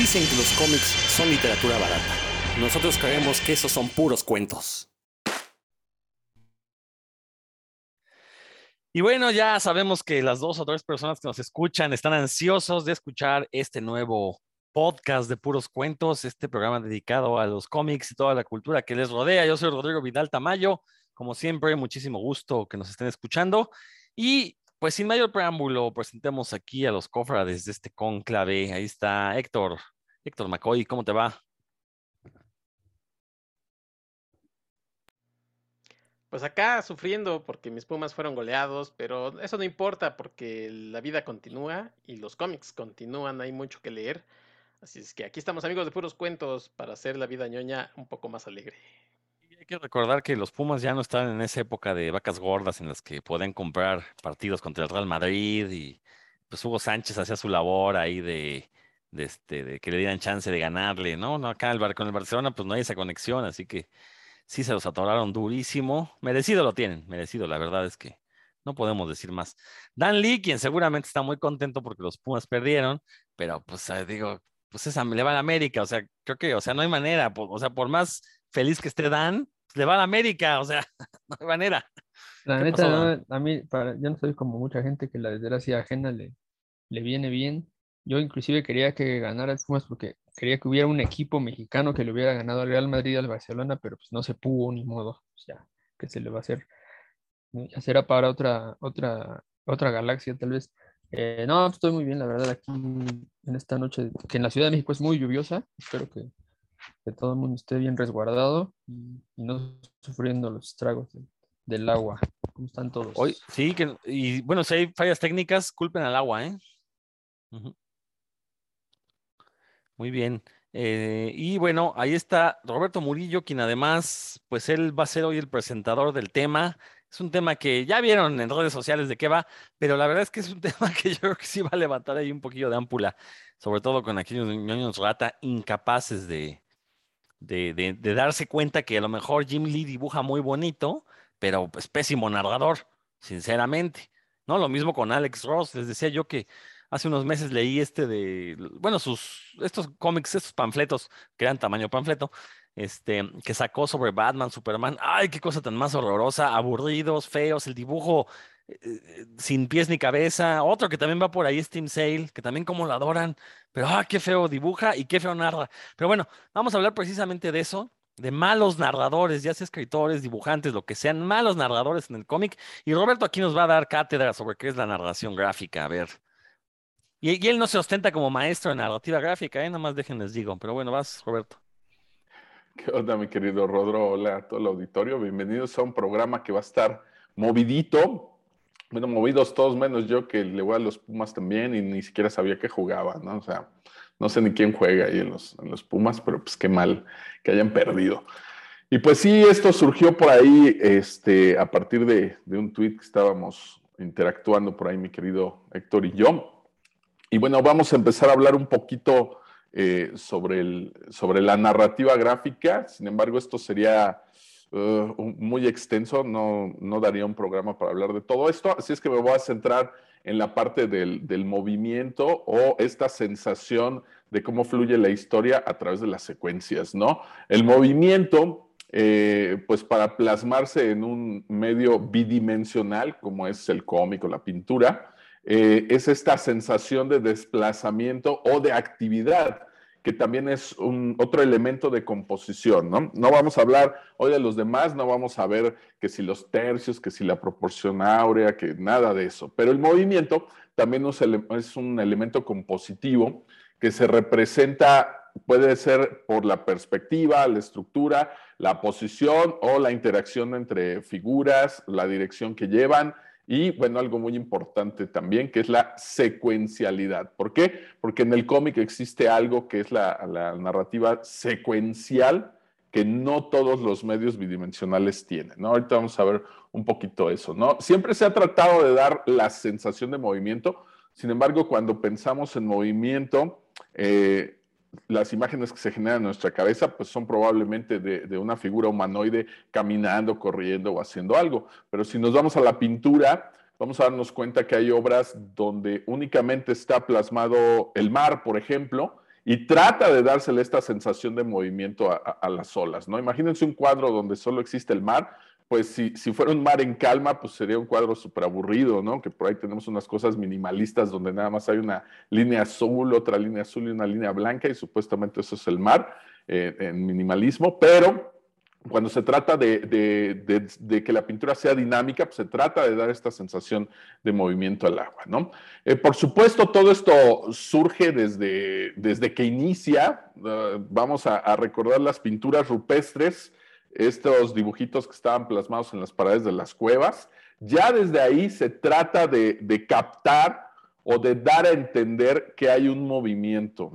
Dicen que los cómics son literatura barata. Nosotros creemos que esos son puros cuentos. Y bueno, ya sabemos que las dos o tres personas que nos escuchan están ansiosos de escuchar este nuevo podcast de puros cuentos, este programa dedicado a los cómics y toda la cultura que les rodea. Yo soy Rodrigo Vidal Tamayo. Como siempre, muchísimo gusto que nos estén escuchando. Y pues sin mayor preámbulo, presentemos aquí a los cofrades de este conclave. Ahí está Héctor. Héctor McCoy, ¿cómo te va? Pues acá sufriendo porque mis Pumas fueron goleados, pero eso no importa porque la vida continúa y los cómics continúan, hay mucho que leer. Así es que aquí estamos amigos de puros cuentos para hacer la vida ñoña un poco más alegre. Que recordar que los Pumas ya no están en esa época de vacas gordas en las que pueden comprar partidos contra el Real Madrid y pues Hugo Sánchez hacía su labor ahí de, este, de que le dieran chance de ganarle, ¿no? no acá con el Barcelona pues no hay esa conexión, así que sí se los atoraron durísimo. Merecido lo tienen, merecido, la verdad es que no podemos decir más. Dan Lee, quien seguramente está muy contento porque los Pumas perdieron, pero pues eh, digo, pues esa le va a la América, o sea, creo que, o sea, no hay manera, o sea, por más feliz que esté Dan, le va a la América, o sea, no hay manera. La neta, a mí, para, yo no soy como mucha gente que la desgracia ajena le, le viene bien. Yo inclusive quería que ganara el Pumas porque quería que hubiera un equipo mexicano que le hubiera ganado al Real Madrid al Barcelona, pero pues no se pudo ni modo. O sea, que se le va a hacer. Ya será para otra, otra, otra galaxia, tal vez. Eh, no, pues, estoy muy bien, la verdad, aquí en esta noche, que en la Ciudad de México es muy lluviosa. Espero que, todo el mundo esté bien resguardado y, no sufriendo los estragos del agua. ¿Cómo están todos? Hoy, sí, que, y bueno, si hay fallas técnicas, culpen al agua, ¿eh? Muy bien. Eh, y bueno, ahí está Roberto Murillo, quien además, pues él va a ser hoy el presentador del tema. Es un tema que ya vieron en redes sociales de qué va, pero la verdad es que es un tema que yo creo que sí va a levantar ahí un poquillo de ámpula, sobre todo con aquellos niños rata incapaces de, de, darse cuenta que a lo mejor Jim Lee dibuja muy bonito, pero es pésimo narrador, sinceramente. ¿No? Lo mismo con Alex Ross. Les decía yo que hace unos meses leí este de, bueno, sus, estos cómics, estos panfletos, que eran tamaño panfleto, este, que sacó sobre Batman, Superman. Ay, qué cosa tan más horrorosa, aburridos, feos, el dibujo eh, sin pies ni cabeza. Otro que también va por ahí es Tim Sale, que también como lo adoran, pero ah, qué feo dibuja y qué feo narra. Pero bueno, vamos a hablar precisamente de eso de malos narradores, ya sea escritores, dibujantes, lo que sean, malos narradores en el cómic. Y Roberto aquí nos va a dar cátedra sobre qué es la narración gráfica. A ver. Y, él no se ostenta como maestro en narrativa gráfica, ¿eh? Nada más déjenles digo. Pero bueno, vas, Roberto. ¿Qué onda, mi querido Rodro? Hola a todo el auditorio. Bienvenidos a un programa que va a estar movidito. Bueno, movidos todos menos yo que le voy a los Pumas también y ni siquiera sabía que jugaba, ¿no? O sea, no sé ni quién juega ahí en los, en los Pumas, pero pues qué mal que hayan perdido. Y pues sí, esto surgió por ahí este, a partir de, de un tweet que estábamos interactuando por ahí, mi querido Héctor y yo. Y bueno, vamos a empezar a hablar un poquito eh, sobre, el, sobre la narrativa gráfica. Sin embargo, esto sería uh, muy extenso, no, no daría un programa para hablar de todo esto. Así es que me voy a centrar en la parte del, movimiento o esta sensación de cómo fluye la historia a través de las secuencias, ¿no? El movimiento, eh, pues para plasmarse en un medio bidimensional, como es el cómic o la pintura, eh, es esta sensación de desplazamiento o de actividad que también es un, otro elemento de composición, ¿no? No vamos a hablar hoy de los demás, no vamos a ver que si los tercios, que si la proporción áurea, que nada de eso, pero el movimiento también es un elemento compositivo que se representa, puede ser por la perspectiva, la estructura, la posición o la interacción entre figuras, la dirección que llevan, y bueno, algo muy importante también, que es la secuencialidad. ¿Por qué? Porque en el cómic existe algo que es la, narrativa secuencial que no todos los medios bidimensionales tienen, ¿no? Ahorita vamos a ver un poquito eso, ¿no? Siempre se ha tratado de dar la sensación de movimiento, sin embargo, cuando pensamos en movimiento, eh, las imágenes que se generan en nuestra cabeza pues son probablemente de, una figura humanoide caminando, corriendo o haciendo algo. Pero si nos vamos a la pintura, vamos a darnos cuenta que hay obras donde únicamente está plasmado el mar, por ejemplo, y trata de dársele esta sensación de movimiento a, las olas, ¿no? Imagínense un cuadro donde solo existe el mar, pues si, si fuera un mar en calma, pues sería un cuadro súper aburrido, ¿no? Que por ahí tenemos unas cosas minimalistas donde nada más hay una línea azul, otra línea azul y una línea blanca y supuestamente eso es el mar eh, en minimalismo, pero cuando se trata de, que la pintura sea dinámica, pues se trata de dar esta sensación de movimiento al agua, ¿no? Eh, por supuesto, todo esto surge desde, desde que inicia, uh, vamos a, recordar las pinturas rupestres, estos dibujitos que estaban plasmados en las paredes de las cuevas, ya desde ahí se trata de captar o de dar a entender que hay un movimiento.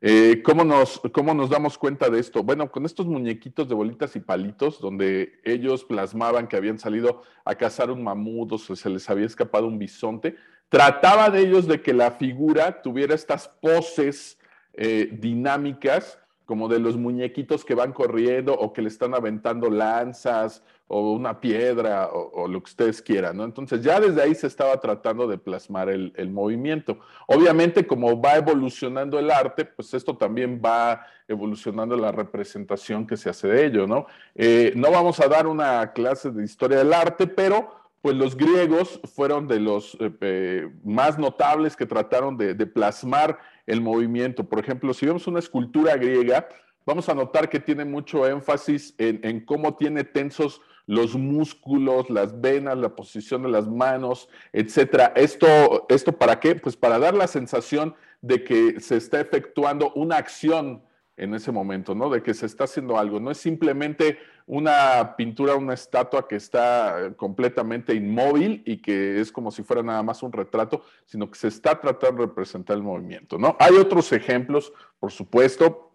Eh, ¿cómo, nos, ¿Cómo nos damos cuenta de esto? Bueno, con estos muñequitos de bolitas y palitos, donde ellos plasmaban que habían salido a cazar un mamut o se les había escapado un bisonte, trataban ellos de que la figura tuviera estas poses eh, dinámicas como de los muñequitos que van corriendo o que le están aventando lanzas o una piedra o, lo que ustedes quieran, ¿no? Entonces ya desde ahí se estaba tratando de plasmar el, movimiento. Obviamente como va evolucionando el arte, pues esto también va evolucionando la representación que se hace de ello, ¿no? Eh, no vamos a dar una clase de historia del arte, pero pues los griegos fueron de los eh, eh, más notables que trataron de, de plasmar el movimiento. Por ejemplo, si vemos una escultura griega, vamos a notar que tiene mucho énfasis en, cómo tiene tensos los músculos, las venas, la posición de las manos, etcétera. Esto, ¿Esto para qué? Pues para dar la sensación de que se está efectuando una acción en ese momento, ¿no? De que se está haciendo algo. No es simplemente una pintura, una estatua que está completamente inmóvil y que es como si fuera nada más un retrato, sino que se está tratando de representar el movimiento, ¿no? Hay otros ejemplos, por supuesto,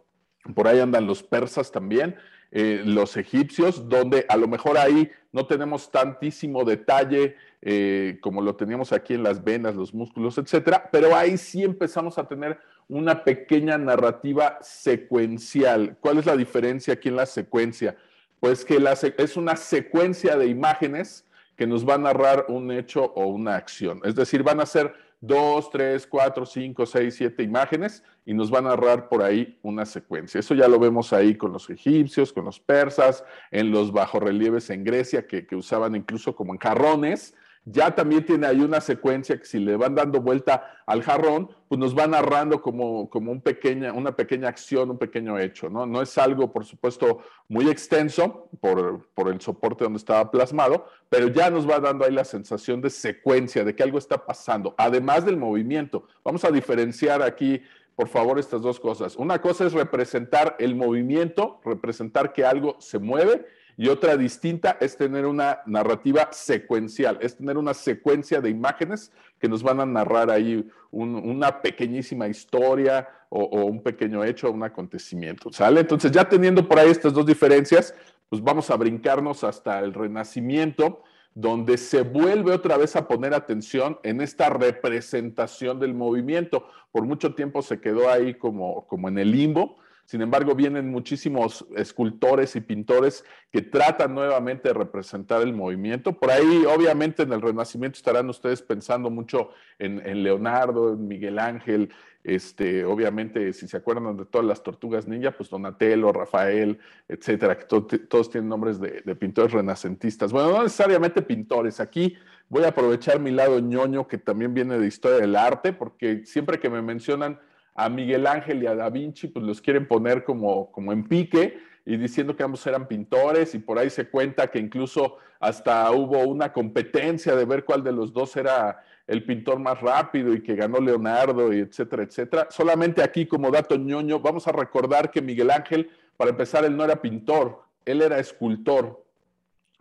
por ahí andan los persas también, eh, los egipcios, donde a lo mejor ahí no tenemos tantísimo detalle eh, como lo teníamos aquí en las venas, los músculos, etcétera, pero ahí sí empezamos a tener una pequeña narrativa secuencial. ¿Cuál es la diferencia aquí en la secuencia? Pues que es una secuencia de imágenes que nos va a narrar un hecho o una acción. Es decir, van a ser dos, tres, cuatro, cinco, seis, siete imágenes y nos van a narrar por ahí una secuencia. Eso ya lo vemos ahí con los egipcios, con los persas, en los bajorrelieves en Grecia que, que usaban incluso como en jarrones ya también tiene ahí una secuencia que si le van dando vuelta al jarrón, pues nos va narrando como, como un pequeña, una pequeña acción, un pequeño hecho, ¿no? No es algo, por supuesto, muy extenso por, por el soporte donde estaba plasmado, pero ya nos va dando ahí la sensación de secuencia, de que algo está pasando, además del movimiento. Vamos a diferenciar aquí por favor, estas dos cosas. Una cosa es representar el movimiento, representar que algo se mueve, y otra distinta es tener una narrativa secuencial, es tener una secuencia de imágenes que nos van a narrar ahí una pequeñísima historia o, un pequeño hecho, un acontecimiento, ¿sale? Entonces ya teniendo por ahí estas dos diferencias, pues vamos a brincarnos hasta el Renacimiento, donde se vuelve otra vez a poner atención en esta representación del movimiento. Por mucho tiempo se quedó ahí como, como en el limbo, sin embargo, vienen muchísimos escultores y pintores que tratan nuevamente de representar el movimiento. Por ahí, obviamente, en el Renacimiento estarán ustedes pensando mucho en, Leonardo, en Miguel Ángel, este, obviamente, si se acuerdan de todas las tortugas ninja, pues Donatello, Rafael, etcétera, que todos tienen nombres de, de, pintores renacentistas. Bueno, no necesariamente pintores. Aquí voy a aprovechar mi lado ñoño, que también viene de historia del arte, porque siempre que me mencionan a Miguel Ángel y a Da Vinci, pues los quieren poner como, como en pique y diciendo que ambos eran pintores y por ahí se cuenta que incluso hasta hubo una competencia de ver cuál de los dos era el pintor más rápido y que ganó Leonardo y etcétera, etcétera. Solamente aquí como dato ñoño, vamos a recordar que Miguel Ángel, para empezar, él no era pintor, él era escultor.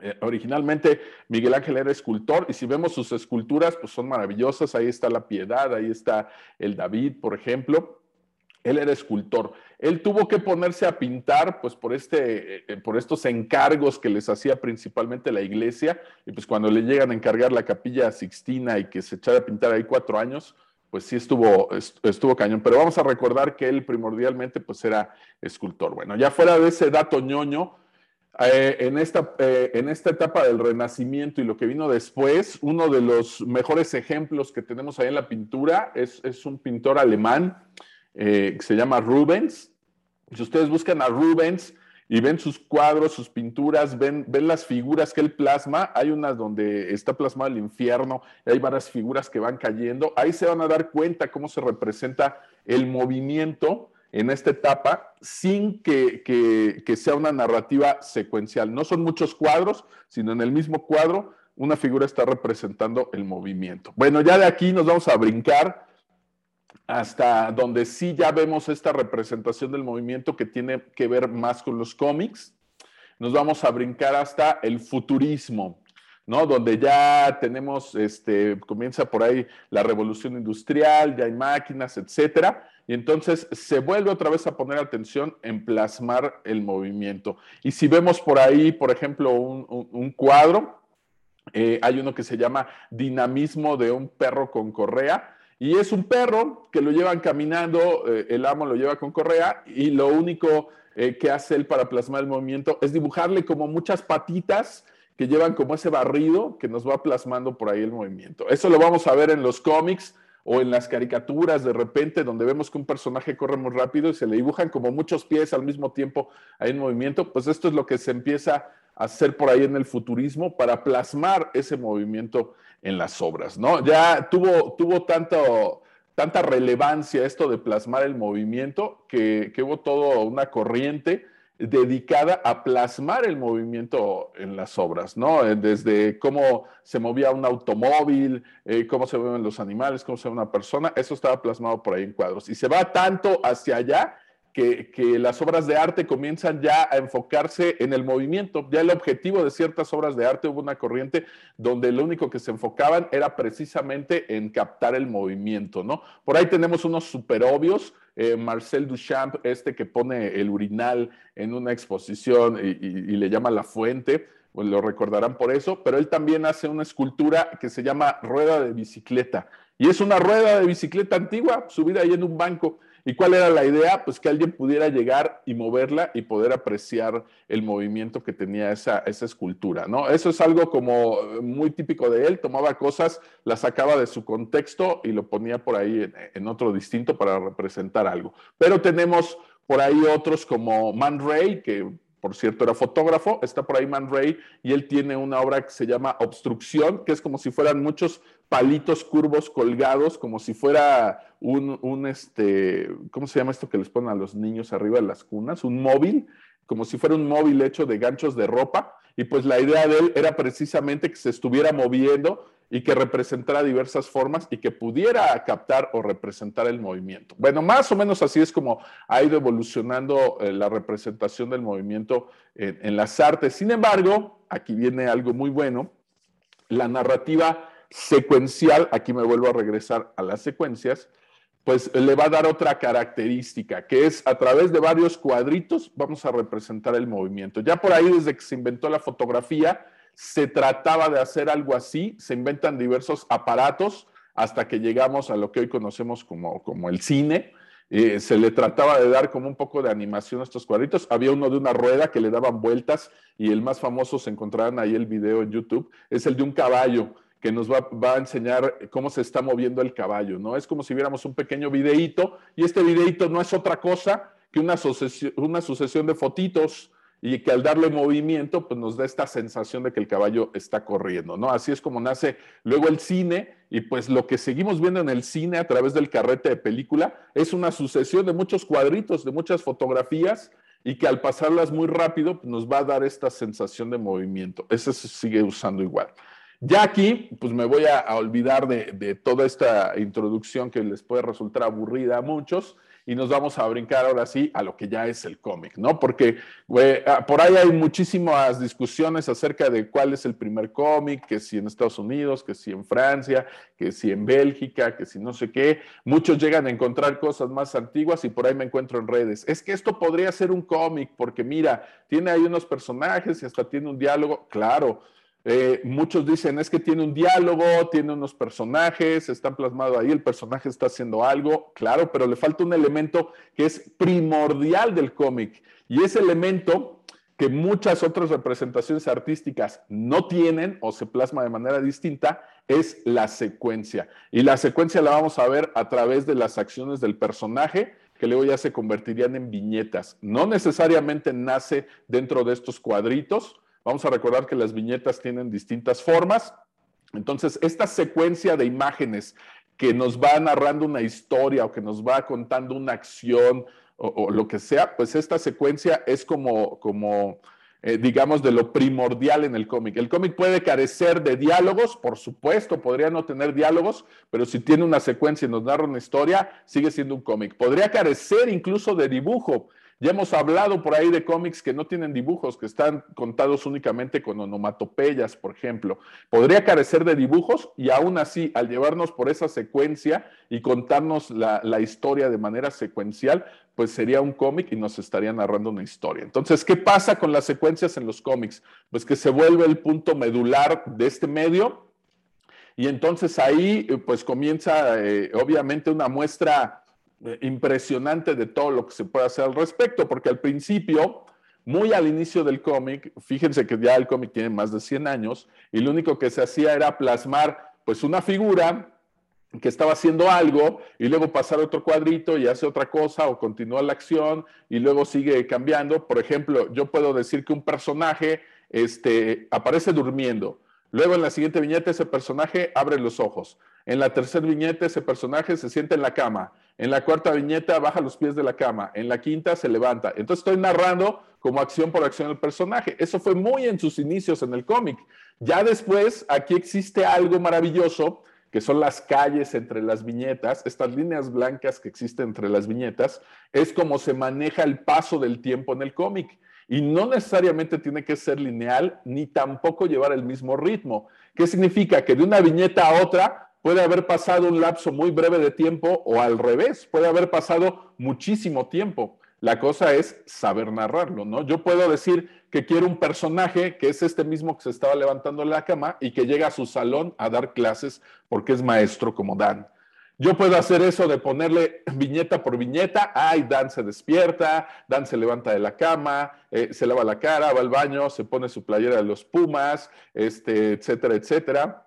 Eh, originalmente Miguel Ángel era escultor y si vemos sus esculturas, pues son maravillosas. Ahí está la Piedad, ahí está el David, por ejemplo. Él era escultor. Él tuvo que ponerse a pintar, pues por, este, eh, por estos encargos que les hacía principalmente la iglesia. Y pues cuando le llegan a encargar la capilla Sixtina y que se echara a pintar ahí cuatro años, pues sí estuvo, estuvo cañón. Pero vamos a recordar que él primordialmente pues era escultor. Bueno, ya fuera de ese dato ñoño, eh, en, esta, eh, en esta etapa del Renacimiento y lo que vino después, uno de los mejores ejemplos que tenemos ahí en la pintura es, un pintor alemán, eh, que se llama Rubens. Si ustedes buscan a Rubens y ven sus cuadros, sus pinturas, ven, ven las figuras que él plasma, hay unas donde está plasmado el infierno, y hay varias figuras que van cayendo, ahí se van a dar cuenta cómo se representa el movimiento en esta etapa sin que, sea una narrativa secuencial. No son muchos cuadros, sino en el mismo cuadro una figura está representando el movimiento. Bueno, ya de aquí nos vamos a brincar hasta donde sí ya vemos esta representación del movimiento que tiene que ver más con los cómics. Nos vamos a brincar hasta el futurismo, ¿no? Donde ya tenemos, este, comienza por ahí la revolución industrial, ya hay máquinas, etcétera. Y entonces se vuelve otra vez a poner atención en plasmar el movimiento. Y si vemos por ahí, por ejemplo, un, cuadro, eh, hay uno que se llama Dinamismo de un perro con correa. Y es un perro que lo llevan caminando, eh, el amo lo lleva con correa y lo único eh, que hace él para plasmar el movimiento es dibujarle como muchas patitas que llevan como ese barrido que nos va plasmando por ahí el movimiento. Eso lo vamos a ver en los cómics o en las caricaturas de repente donde vemos que un personaje corre muy rápido y se le dibujan como muchos pies al mismo tiempo en movimiento, pues esto es lo que se empieza a hacer por ahí en el futurismo para plasmar ese movimiento en las obras, ¿no? Ya tuvo, tuvo tanta relevancia esto de plasmar el movimiento que, que hubo toda una corriente dedicada a plasmar el movimiento en las obras, ¿no? Eh, desde cómo se movía un automóvil, eh, cómo se mueven los animales, cómo se ve una persona, eso estaba plasmado por ahí en cuadros. Y se va tanto hacia allá que, las obras de arte comienzan ya a enfocarse en el movimiento. Ya el objetivo de ciertas obras de arte hubo una corriente donde lo único que se enfocaban era precisamente en captar el movimiento, ¿no? Por ahí tenemos unos super obvios. Eh, Marcel Duchamp, este que pone el urinal en una exposición y, le llama la fuente, pues lo recordarán por eso, pero él también hace una escultura que se llama rueda de bicicleta. Y es una rueda de bicicleta antigua, subida ahí en un banco. ¿Y cuál era la idea? Pues que alguien pudiera llegar y moverla y poder apreciar el movimiento que tenía esa, escultura, ¿no? Eso es algo como muy típico de él, tomaba cosas, las sacaba de su contexto y lo ponía por ahí en, otro distinto para representar algo. Pero tenemos por ahí otros como Man Ray, que por cierto era fotógrafo, está por ahí Man Ray y él tiene una obra que se llama Obstrucción, que es como si fueran muchos palitos curvos colgados, como si fuera un, un, este, ¿cómo se llama esto que les ponen a los niños arriba de las cunas? Un móvil, como si fuera un móvil hecho de ganchos de ropa. Y pues la idea de él era precisamente que se estuviera moviendo y que representara diversas formas y que pudiera captar o representar el movimiento. Bueno, más o menos así es como ha ido evolucionando eh, la representación del movimiento en las artes. Sin embargo, aquí viene algo muy bueno, la narrativa secuencial, aquí me vuelvo a regresar a las secuencias, pues le va a dar otra característica, que es a través de varios cuadritos vamos a representar el movimiento. Ya por ahí, desde que se inventó la fotografía, se trataba de hacer algo así, se inventan diversos aparatos hasta que llegamos a lo que hoy conocemos como, como el cine. Eh, se le trataba de dar como un poco de animación a estos cuadritos. Había uno de una rueda que le daban vueltas y el más famoso, se encontraban ahí el video en YouTube, es el de un caballo que nos va, a enseñar cómo se está moviendo el caballo, ¿no? Es como si viéramos un pequeño videíto y este videíto no es otra cosa que una sucesión, de fotitos y que al darle movimiento, pues nos da esta sensación de que el caballo está corriendo, ¿no? Así es como nace luego el cine y pues lo que seguimos viendo en el cine a través del carrete de película es una sucesión de muchos cuadritos, de muchas fotografías y que al pasarlas muy rápido pues, nos va a dar esta sensación de movimiento. Ese se sigue usando igual. Ya aquí, pues me voy a, olvidar de, toda esta introducción que les puede resultar aburrida a muchos y nos vamos a brincar ahora sí a lo que ya es el cómic, ¿no? Porque ah, por ahí hay muchísimas discusiones acerca de cuál es el primer cómic, que si en Estados Unidos, que si en Francia, que si en Bélgica, que si no sé qué. Muchos llegan a encontrar cosas más antiguas y por ahí me encuentro en redes. Es que esto podría ser un cómic porque mira, tiene ahí unos personajes y hasta tiene un diálogo, claro eh, muchos dicen es que tiene un diálogo, tiene unos personajes, está plasmado ahí, el personaje está haciendo algo, claro, pero le falta un elemento que es primordial del cómic y ese elemento que muchas otras representaciones artísticas no tienen o se plasma de manera distinta es la secuencia. Y la secuencia la vamos a ver a través de las acciones del personaje, que luego ya se convertirían en viñetas. No necesariamente nace dentro de estos cuadritos. Vamos a recordar que las viñetas tienen distintas formas. Entonces, esta secuencia de imágenes que nos va narrando una historia o que nos va contando una acción o, lo que sea, pues esta secuencia es como, como eh, digamos, de lo primordial en el cómic. El cómic puede carecer de diálogos, por supuesto, podría no tener diálogos, pero si tiene una secuencia y nos narra una historia, sigue siendo un cómic. Podría carecer incluso de dibujo. Ya hemos hablado por ahí de cómics que no tienen dibujos, que están contados únicamente con onomatopeyas, por ejemplo. Podría carecer de dibujos y aún así, al llevarnos por esa secuencia y contarnos la, historia de manera secuencial, pues sería un cómic y nos estaría narrando una historia. Entonces, ¿qué pasa con las secuencias en los cómics? Pues que se vuelve el punto medular de este medio y entonces ahí pues comienza eh, obviamente una muestra impresionante de todo lo que se puede hacer al respecto, porque al principio, muy al inicio del cómic, fíjense que ya el cómic tiene más de 100 años, y lo único que se hacía era plasmar pues una figura que estaba haciendo algo y luego pasar otro cuadrito y hace otra cosa o continúa la acción y luego sigue cambiando. Por ejemplo, yo puedo decir que un personaje este, aparece durmiendo. Luego en la siguiente viñeta ese personaje abre los ojos. En la tercera viñeta ese personaje se sienta en la cama. En la cuarta viñeta baja los pies de la cama. En la quinta se levanta. Entonces estoy narrando como acción por acción el personaje. Eso fue muy en sus inicios en el cómic. Ya después, aquí existe algo maravilloso, que son las calles entre las viñetas, estas líneas blancas que existen entre las viñetas, es como se maneja el paso del tiempo en el cómic. Y no necesariamente tiene que ser lineal, ni tampoco llevar el mismo ritmo. ¿Qué significa? Que de una viñeta a otra puede haber pasado un lapso muy breve de tiempo o al revés, puede haber pasado muchísimo tiempo. La cosa es saber narrarlo, ¿no? Yo puedo decir que quiero un personaje que es este mismo que se estaba levantando la cama y que llega a su salón a dar clases porque es maestro como Dan. Yo puedo hacer eso de ponerle viñeta por viñeta. Ay, Dan se despierta, Dan se levanta de la cama, eh, se lava la cara, va al baño, se pone su playera de los Pumas, este, etcétera, etcétera.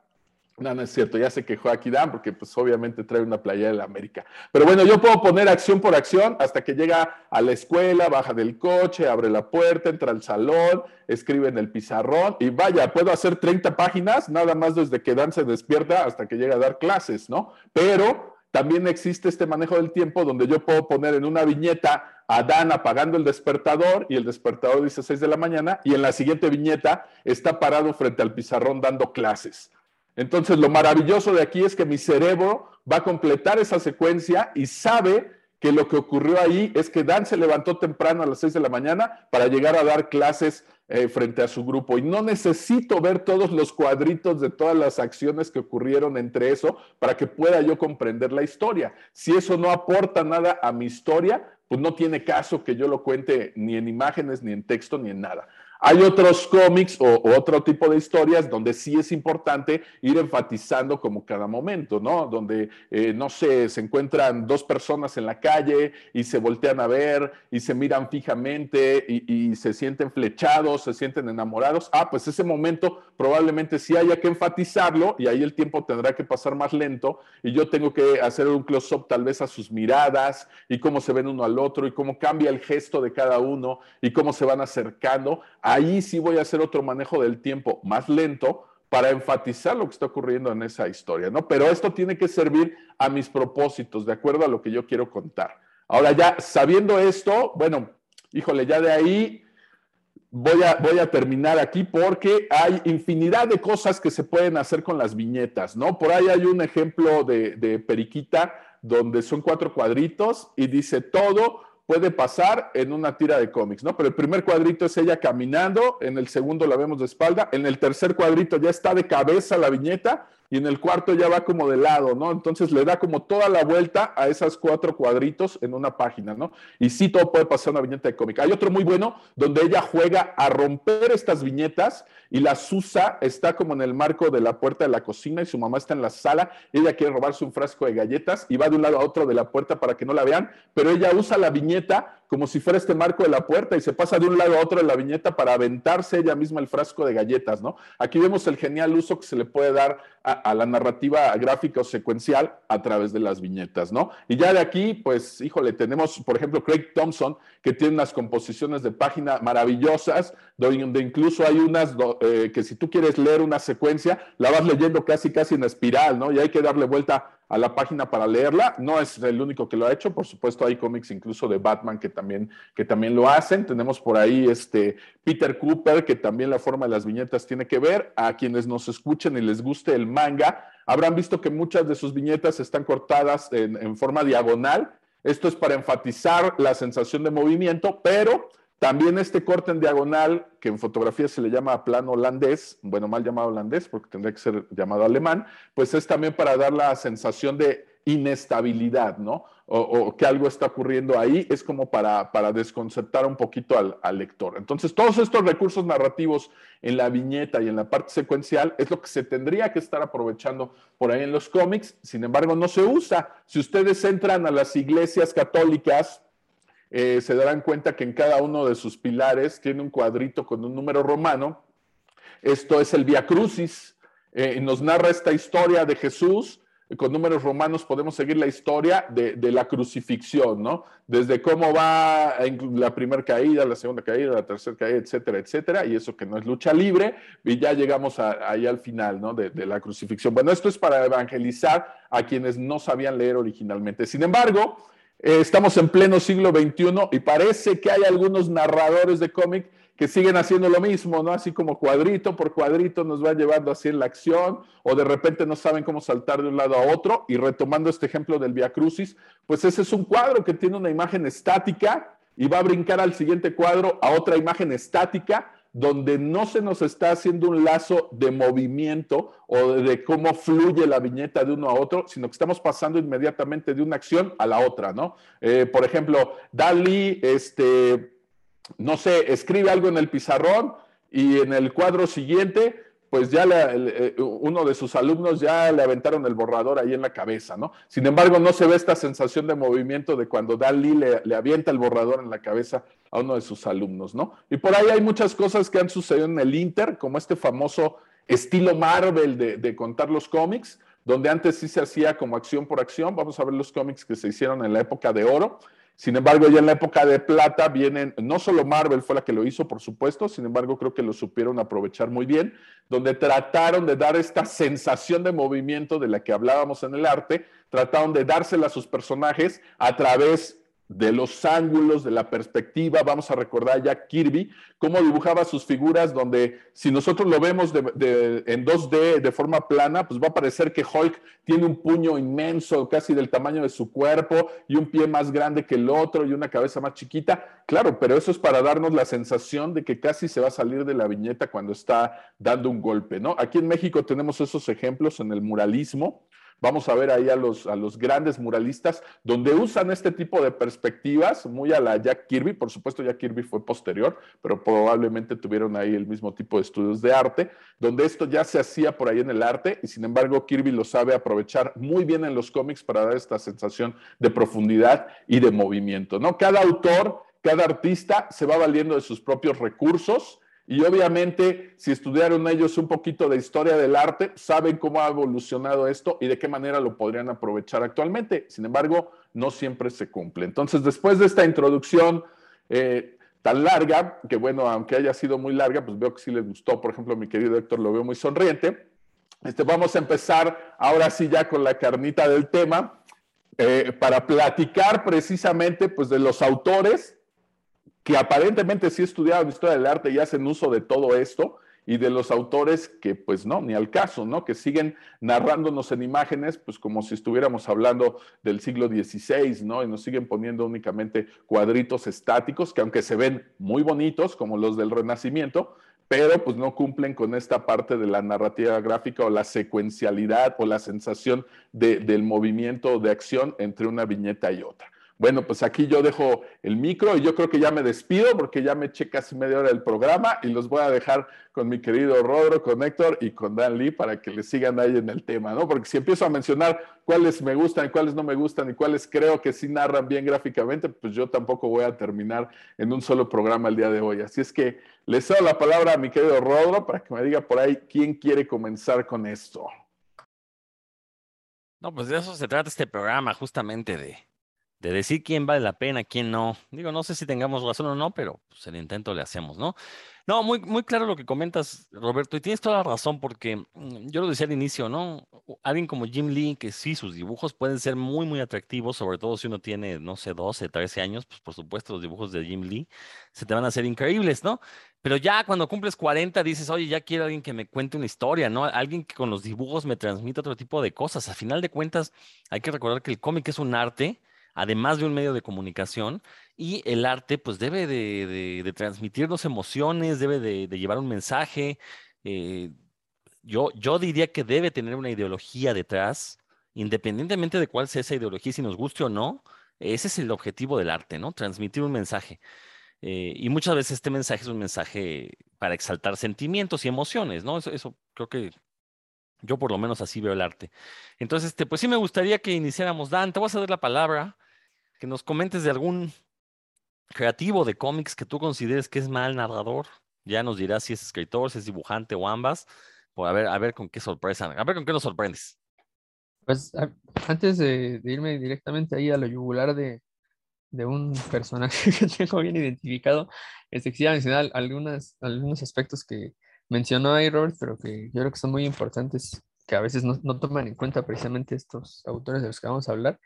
No, no es cierto, ya se quejó aquí Dan porque pues obviamente trae una playa de la América. Pero bueno, yo puedo poner acción por acción hasta que llega a la escuela, baja del coche, abre la puerta, entra al salón, escribe en el pizarrón y vaya, puedo hacer 30 páginas nada más desde que Dan se despierta hasta que llega a dar clases, ¿no? Pero también existe este manejo del tiempo donde yo puedo poner en una viñeta a Dan apagando el despertador y el despertador dice 6 de la mañana y en la siguiente viñeta está parado frente al pizarrón dando clases. Entonces, lo maravilloso de aquí es que mi cerebro va a completar esa secuencia y sabe que lo que ocurrió ahí es que Dan se levantó temprano a las 6 de la mañana para llegar a dar clases eh, frente a su grupo. Y no necesito ver todos los cuadritos de todas las acciones que ocurrieron entre eso para que pueda yo comprender la historia. Si eso no aporta nada a mi historia, pues no tiene caso que yo lo cuente ni en imágenes, ni en texto, ni en nada. Hay otros cómics o, otro tipo de historias donde sí es importante ir enfatizando como cada momento, ¿no? Donde, eh, no sé, se encuentran dos personas en la calle y se voltean a ver y se miran fijamente y, se sienten flechados, se sienten enamorados. Ah, pues ese momento probablemente sí haya que enfatizarlo y ahí el tiempo tendrá que pasar más lento y yo tengo que hacer un close-up tal vez a sus miradas y cómo se ven uno al otro y cómo cambia el gesto de cada uno y cómo se van acercando ahí sí voy a hacer otro manejo del tiempo más lento para enfatizar lo que está ocurriendo en esa historia, ¿no? Pero esto tiene que servir a mis propósitos, de acuerdo a lo que yo quiero contar. Ahora ya sabiendo esto, bueno, híjole, ya de ahí voy a, voy a terminar aquí porque hay infinidad de cosas que se pueden hacer con las viñetas, ¿no? Por ahí hay un ejemplo de, de Periquita donde son cuatro cuadritos y dice todo puede pasar en una tira de cómics, ¿no? Pero el primer cuadrito es ella caminando, en el segundo la vemos de espalda, en el tercer cuadrito ya está de cabeza la viñeta y en el cuarto ya va como de lado, ¿no? Entonces le da como toda la vuelta a esas cuatro cuadritos en una página, ¿no? Y sí, todo puede pasar una viñeta de cómic. Hay otro muy bueno donde ella juega a romper estas viñetas y las usa, está como en el marco de la puerta de la cocina y su mamá está en la sala, ella quiere robarse un frasco de galletas y va de un lado a otro de la puerta para que no la vean, pero ella usa la viñeta como si fuera este marco de la puerta y se pasa de un lado a otro de la viñeta para aventarse ella misma el frasco de galletas, ¿no? Aquí vemos el genial uso que se le puede dar a, a, la narrativa gráfica o secuencial a través de las viñetas, ¿no? Y ya de aquí, pues, híjole, tenemos, por ejemplo, Craig Thompson, que tiene unas composiciones de página maravillosas, donde incluso hay unas eh, que si tú quieres leer una secuencia, la vas leyendo casi, casi en espiral, ¿no? Y hay que darle vuelta a la página para leerla. No es el único que lo ha hecho, por supuesto hay cómics incluso de Batman que también, que también lo hacen. Tenemos por ahí este Peter Cooper, que también la forma de las viñetas tiene que ver. A quienes nos escuchen y les guste el manga, habrán visto que muchas de sus viñetas están cortadas en, en forma diagonal. Esto es para enfatizar la sensación de movimiento, pero también este corte en diagonal, que en fotografía se le llama plano holandés, bueno, mal llamado holandés porque tendría que ser llamado alemán, pues es también para dar la sensación de inestabilidad, ¿no? O, que algo está ocurriendo ahí, es como para, para desconcertar un poquito al, al, lector. Entonces, todos estos recursos narrativos en la viñeta y en la parte secuencial es lo que se tendría que estar aprovechando por ahí en los cómics, sin embargo, no se usa. Si ustedes entran a las iglesias católicas, eh, se darán cuenta que en cada uno de sus pilares tiene un cuadrito con un número romano. Esto es el Via Crucis. Eh, nos narra esta historia de Jesús. Con números romanos podemos seguir la historia de, la crucifixión, ¿no? Desde cómo va la primera caída, la segunda caída, la tercera caída, etcétera, etcétera, y eso que no es lucha libre, y ya llegamos ahí al final, ¿no? De, de la crucifixión. Bueno, esto es para evangelizar a quienes no sabían leer originalmente. Sin embargo, eh, estamos en pleno siglo XXI y parece que hay algunos narradores de cómic que siguen haciendo lo mismo, ¿no? Así como cuadrito por cuadrito nos va llevando así en la acción, o de repente no saben cómo saltar de un lado a otro. Y retomando este ejemplo del Via Crucis, pues ese es un cuadro que tiene una imagen estática y va a brincar al siguiente cuadro a otra imagen estática donde no se nos está haciendo un lazo de movimiento o de cómo fluye la viñeta de uno a otro, sino que estamos pasando inmediatamente de una acción a la otra, ¿no? Eh, por ejemplo, Dali, este, no sé, escribe algo en el pizarrón y en el cuadro siguiente pues ya eh, uno de sus alumnos ya le aventaron el borrador ahí en la cabeza, ¿no? Sin embargo, no se ve esta sensación de movimiento de cuando Dalí le, le, avienta el borrador en la cabeza a uno de sus alumnos, ¿no? Y por ahí hay muchas cosas que han sucedido en el Inter, como este famoso estilo Marvel de, de contar los cómics, donde antes sí se hacía como acción por acción. Vamos a ver los cómics que se hicieron en la época de oro sin embargo, ya en la época de plata vienen, no solo Marvel fue la que lo hizo, por supuesto, sin embargo, creo que lo supieron aprovechar muy bien, donde trataron de dar esta sensación de movimiento de la que hablábamos en el arte, trataron de dársela a sus personajes a través de los ángulos, de la perspectiva. Vamos a recordar a Jack Kirby, cómo dibujaba sus figuras, donde si nosotros lo vemos en 2D de forma plana, pues va a parecer que Hulk tiene un puño inmenso, casi del tamaño de su cuerpo, y un pie más grande que el otro, y una cabeza más chiquita. Claro, pero eso es para darnos la sensación de que casi se va a salir de la viñeta cuando está dando un golpe, ¿no? Aquí en México tenemos esos ejemplos en el muralismo Vamos a ver ahí a los, a los grandes muralistas donde usan este tipo de perspectivas, muy a la Jack Kirby. Por supuesto, Jack Kirby fue posterior, pero probablemente tuvieron ahí el mismo tipo de estudios de arte, donde esto ya se hacía por ahí en el arte y sin embargo Kirby lo sabe aprovechar muy bien en los cómics para dar esta sensación de profundidad y de movimiento. ¿no? Cada autor, cada artista se va valiendo de sus propios recursos y obviamente, si estudiaron ellos un poquito de historia del arte, saben cómo ha evolucionado esto y de qué manera lo podrían aprovechar actualmente. Sin embargo, no siempre se cumple. Entonces, después de esta introducción eh, tan larga, que bueno, aunque haya sido muy larga, pues veo que sí les gustó. Por ejemplo, mi querido Héctor lo veo muy sonriente. Este, vamos a empezar ahora sí ya con la carnita del tema eh, para platicar precisamente pues, de los autores que aparentemente sí estudiaron historia del arte y hacen uso de todo esto, y de los autores que pues no, ni al caso, ¿no? Que siguen narrándonos en imágenes, pues como si estuviéramos hablando del siglo XVI, ¿no? Y nos siguen poniendo únicamente cuadritos estáticos que aunque se ven muy bonitos, como los del Renacimiento, pero pues no cumplen con esta parte de la narrativa gráfica o la secuencialidad o la sensación del movimiento de acción entre una viñeta y otra. Bueno, pues aquí yo dejo el micro y yo creo que ya me despido porque ya me eché casi media hora del programa y los voy a dejar con mi querido Rodro, con Héctor y con Dan Lee para que le sigan ahí en el tema, ¿no? Porque si empiezo a mencionar cuáles me gustan y cuáles no me gustan y cuáles creo que sí narran bien gráficamente, pues yo tampoco voy a terminar en un solo programa el día de hoy. Así es que le cedo la palabra a mi querido Rodro para que me diga por ahí quién quiere comenzar con esto. No, pues de eso se trata este programa, justamente de, de decir quién vale la pena, quién no. Digo, no sé si tengamos razón o no, pero pues el intento le hacemos, ¿no? No, muy, muy claro lo que comentas, Roberto, y tienes toda la razón, porque mm, yo lo decía al inicio, ¿no? Alguien como Jim Lee, que sí, sus dibujos pueden ser muy, muy atractivos, sobre todo si uno tiene, no sé, 12, 13 años, pues por supuesto los dibujos de Jim Lee se te van a hacer increíbles, ¿no? Pero ya cuando cumples 40 dices, oye, ya quiero alguien que me cuente una historia, ¿no? Alguien que con los dibujos me transmita otro tipo de cosas. A final de cuentas, hay que recordar que el cómic es un arte además de un medio de comunicación, y el arte pues debe de, transmitirnos emociones, debe de, llevar un mensaje. Eh, yo, yo diría que debe tener una ideología detrás, independientemente de cuál sea esa ideología, si nos guste o no, ese es el objetivo del arte, ¿no? Transmitir un mensaje. Eh, y muchas veces este mensaje es un mensaje para exaltar sentimientos y emociones, ¿no? Eso creo que yo por lo menos así veo el arte. Entonces, este, pues sí me gustaría que iniciáramos. Dan, te voy a dar la palabra que nos comentes de algún creativo de cómics que tú consideres que es mal narrador. Ya nos dirás si es escritor, si es dibujante o ambas. Por a ver, a ver con qué sorpresa, a ver con qué nos sorprendes. Pues antes de, irme directamente ahí a lo yugular de, un personaje que tengo bien identificado, este, quisiera mencionar algunos aspectos que mencionó ahí Robert, pero que yo creo que son muy importantes, que a veces no, no toman en cuenta precisamente estos autores de los que vamos a hablar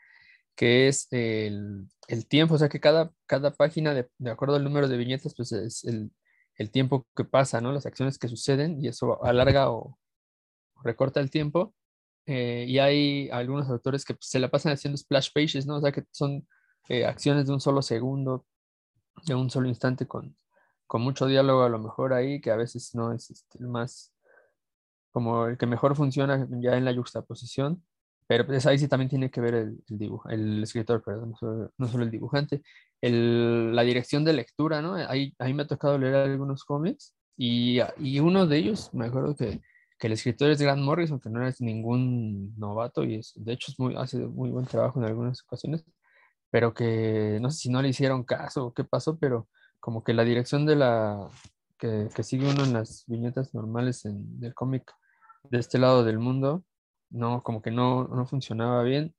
que es el, tiempo, o sea que cada, cada página, de, acuerdo al número de viñetas, pues es el, tiempo que pasa, ¿no? Las acciones que suceden y eso alarga o recorta el tiempo. Eh, y hay algunos autores que pues, se la pasan haciendo splash pages, ¿no? O sea que son eh, acciones de un solo segundo, de un solo instante con, con mucho diálogo a lo mejor ahí, que a veces no es este, más, como el que mejor funciona ya en la juxtaposición. Pero pues ahí sí también tiene que ver el, dibujo, el escritor, perdón, no solo, el dibujante. El, la dirección de lectura, ¿no? Ahí, ahí me ha tocado leer algunos cómics y, y uno de ellos, me acuerdo que, que, el escritor es Grant Morrison, que no es ningún novato y es, de hecho es muy, hace muy buen trabajo en algunas ocasiones, pero que no sé si no le hicieron caso o qué pasó, pero como que la dirección de la que, que sigue uno en las viñetas normales en, del cómic de este lado del mundo, no, como que no, no funcionaba bien.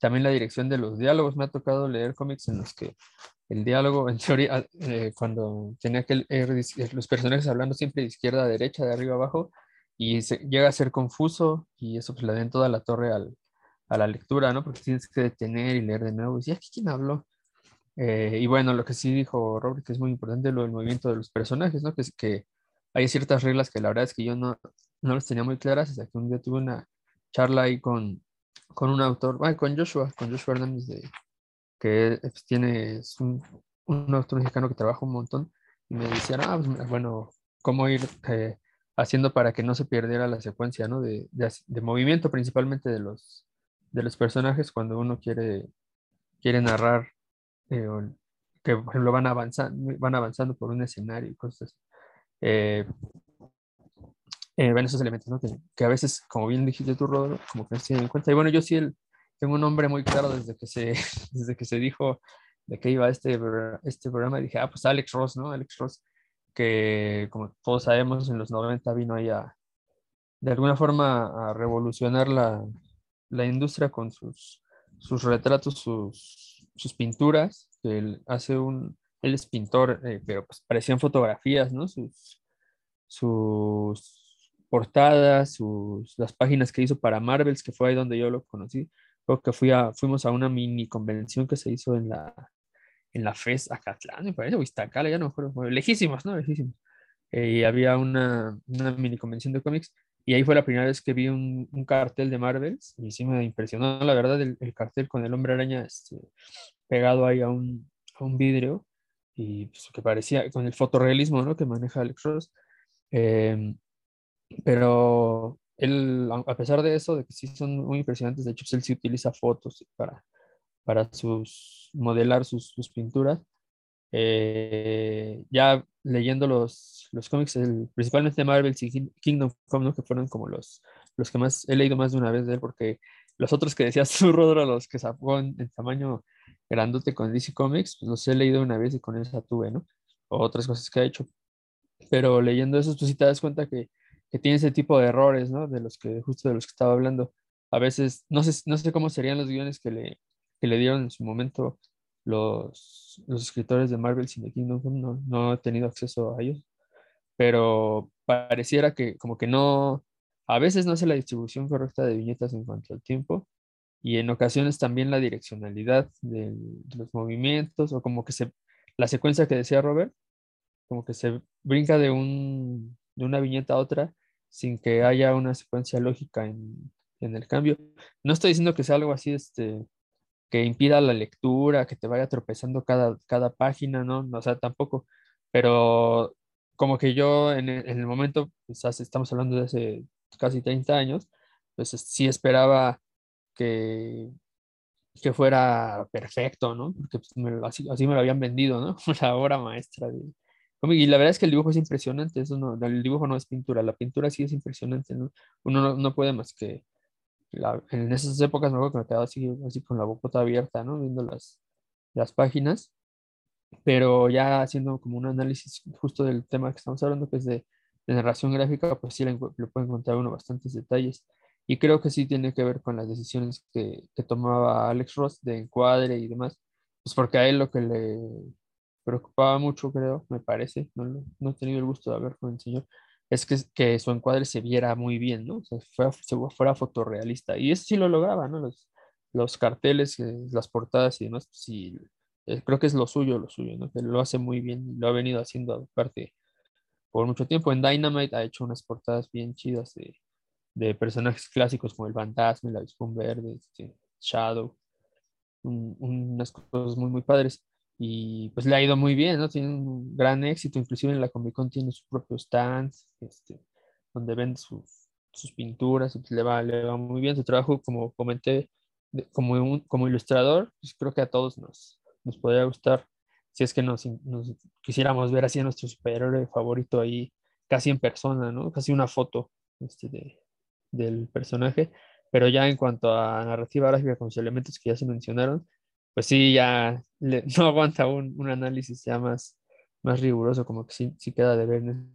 También la dirección de los diálogos, me ha tocado leer cómics en los que el diálogo, en teoría, eh, cuando tenía que leer los personajes hablando siempre de izquierda a derecha, de arriba a abajo, y se, llega a ser confuso, y eso pues le den toda la torre al, a la lectura, ¿no? Porque tienes que detener y leer de nuevo. Y aquí quién habló. Eh, y bueno, lo que sí dijo Robert, que es muy importante, lo del movimiento de los personajes, ¿no? Que, es, que hay ciertas reglas que la verdad es que yo no, no las tenía muy claras hasta que un día tuve una, charla ahí con, con un autor, con Joshua, con Joshua Hernández, de, que pues, tiene, es un, un, autor mexicano que trabaja un montón, y me decían, ah, pues, bueno, cómo ir eh, haciendo para que no se perdiera la secuencia, ¿no? De, de, movimiento principalmente de los, de los personajes cuando uno quiere, quiere narrar, eh, que por ejemplo van avanzando, van avanzando por un escenario y cosas. Eh, eh, ven esos elementos, ¿no? Que, a veces, como bien dijiste tú, Rodro, como que no se tienen en cuenta. Y bueno, yo sí tengo un nombre muy claro desde que se, desde que se dijo de qué iba este, este programa. Dije, ah, pues Alex Ross, ¿no? Alex Ross, que como todos sabemos, en los 90 vino ahí a, de alguna forma, a revolucionar la, la industria con sus, sus retratos, sus, sus pinturas. Él hace un, él es pintor, eh, pero pues parecían fotografías, ¿no? Sus, sus portadas, sus, las páginas que hizo para Marvels, que fue ahí donde yo lo conocí. Creo que fui a, fuimos a una mini convención que se hizo en la, en la FES Acatlán, me parece, o Iztacala, ya no me acuerdo, lejísimos, ¿no? Lejísimos. Eh, y había una, una, mini convención de cómics, y ahí fue la primera vez que vi un, cartel de Marvels, y sí me impresionó, la verdad, el, el cartel con el hombre araña este, pegado ahí a un, a un vidrio, y pues, que parecía, con el fotorrealismo, ¿no? Que maneja Alex Ross. Eh, pero él, a pesar de eso, de que sí son muy impresionantes, de hecho, pues, él sí utiliza fotos para, para sus, modelar sus, sus pinturas. Eh, ya leyendo los, los cómics, el, principalmente Marvel y Kingdom Come, ¿no? que fueron como los, los que más he leído más de una vez de él, porque los otros que decías tú, Rodro, los que sacó en, tamaño grandote con DC Comics, pues los he leído una vez y con esa tuve, ¿no? O otras cosas que ha hecho. Pero leyendo esos, pues sí te das cuenta que que tiene ese tipo de errores, ¿no? De los que, justo de los que estaba hablando. a veces, no sé, no sé cómo serían los guiones que le, que le dieron en su momento los, los escritores de Marvel sin Kingdom no, no he tenido acceso a ellos, pero pareciera que como que no, a veces no hace la distribución correcta de viñetas en cuanto al tiempo y en ocasiones también la direccionalidad de, los movimientos o como que se, la secuencia que decía Robert, como que se brinca de, un, de una viñeta a otra sin que haya una secuencia lógica en, en el cambio. No estoy diciendo que sea algo así, este, que impida la lectura, que te vaya tropezando cada, cada página, ¿no? O sea, tampoco. Pero como que yo en el, en el momento, quizás estamos hablando de hace casi 30 años, pues sí esperaba que, que fuera perfecto, ¿no? Porque pues, así, así, me lo habían vendido, ¿no? La obra maestra de... Y la verdad es que el dibujo es impresionante, eso no, el dibujo no es pintura, la pintura sí es impresionante, ¿no? Uno no, no puede más que en esas épocas me acuerdo que me quedaba así, así con la boca abierta, ¿no? Viendo las, las páginas, pero ya haciendo como un análisis justo del tema que estamos hablando, que es de, narración gráfica, pues sí le, puede encontrar uno bastantes detalles. Y creo que sí tiene que ver con las decisiones que, que tomaba Alex Ross de encuadre y demás, pues porque a él lo que le preocupaba mucho, creo, me parece, no, no he tenido el gusto de hablar con el señor, es que, que su encuadre se viera muy bien, ¿no? O sea, fuera, fuera fotorrealista. Y eso sí lo lograba, ¿no? Los, los carteles, eh, las portadas y demás, sí, eh, creo que es lo suyo, lo suyo, ¿no? Que lo hace muy bien, lo ha venido haciendo aparte por mucho tiempo. En Dynamite ha hecho unas portadas bien chidas de, de personajes clásicos como el Fantasma, el Avispón Verde, este, Shadow, unas cosas muy, muy padres y pues le ha ido muy bien, ¿no? Tiene un gran éxito, inclusive en la Comic Con tiene su propio stand, este, donde vende sus, sus pinturas, pues le va, le va muy bien su trabajo, como comenté, como, un, como ilustrador, pues creo que a todos nos, nos podría gustar, si es que nos, nos quisiéramos ver así a nuestro superhéroe favorito ahí, casi en persona, ¿no? Casi una foto este, de, del personaje, pero ya en cuanto a narrativa gráfica con los elementos que ya se mencionaron, pues sí, ya no aguanta un, un, análisis ya más, más riguroso, como que sí, sí queda de ver. El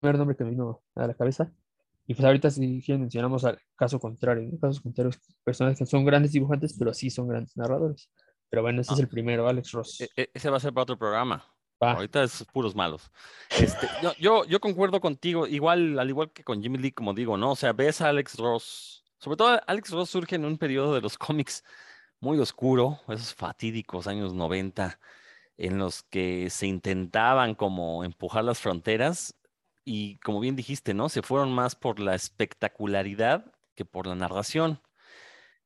primer nombre que me vino a la cabeza. Y pues ahorita sí mencionamos al caso contrario, ¿no? casos contrarios, personas que son grandes dibujantes, pero sí son grandes narradores. Pero bueno, ese es el primero, Alex Ross. E, e, ese va a ser para otro programa. Ahorita es puros malos. Este, yo, yo, yo, concuerdo contigo, igual, al igual que con Jimmy Lee, como digo, ¿no? O sea, ves a Alex Ross, sobre todo Alex Ross surge en un periodo de los cómics muy oscuro, esos fatídicos años 90 en los que se intentaban como empujar las fronteras y como bien dijiste, ¿no? Se fueron más por la espectacularidad que por la narración.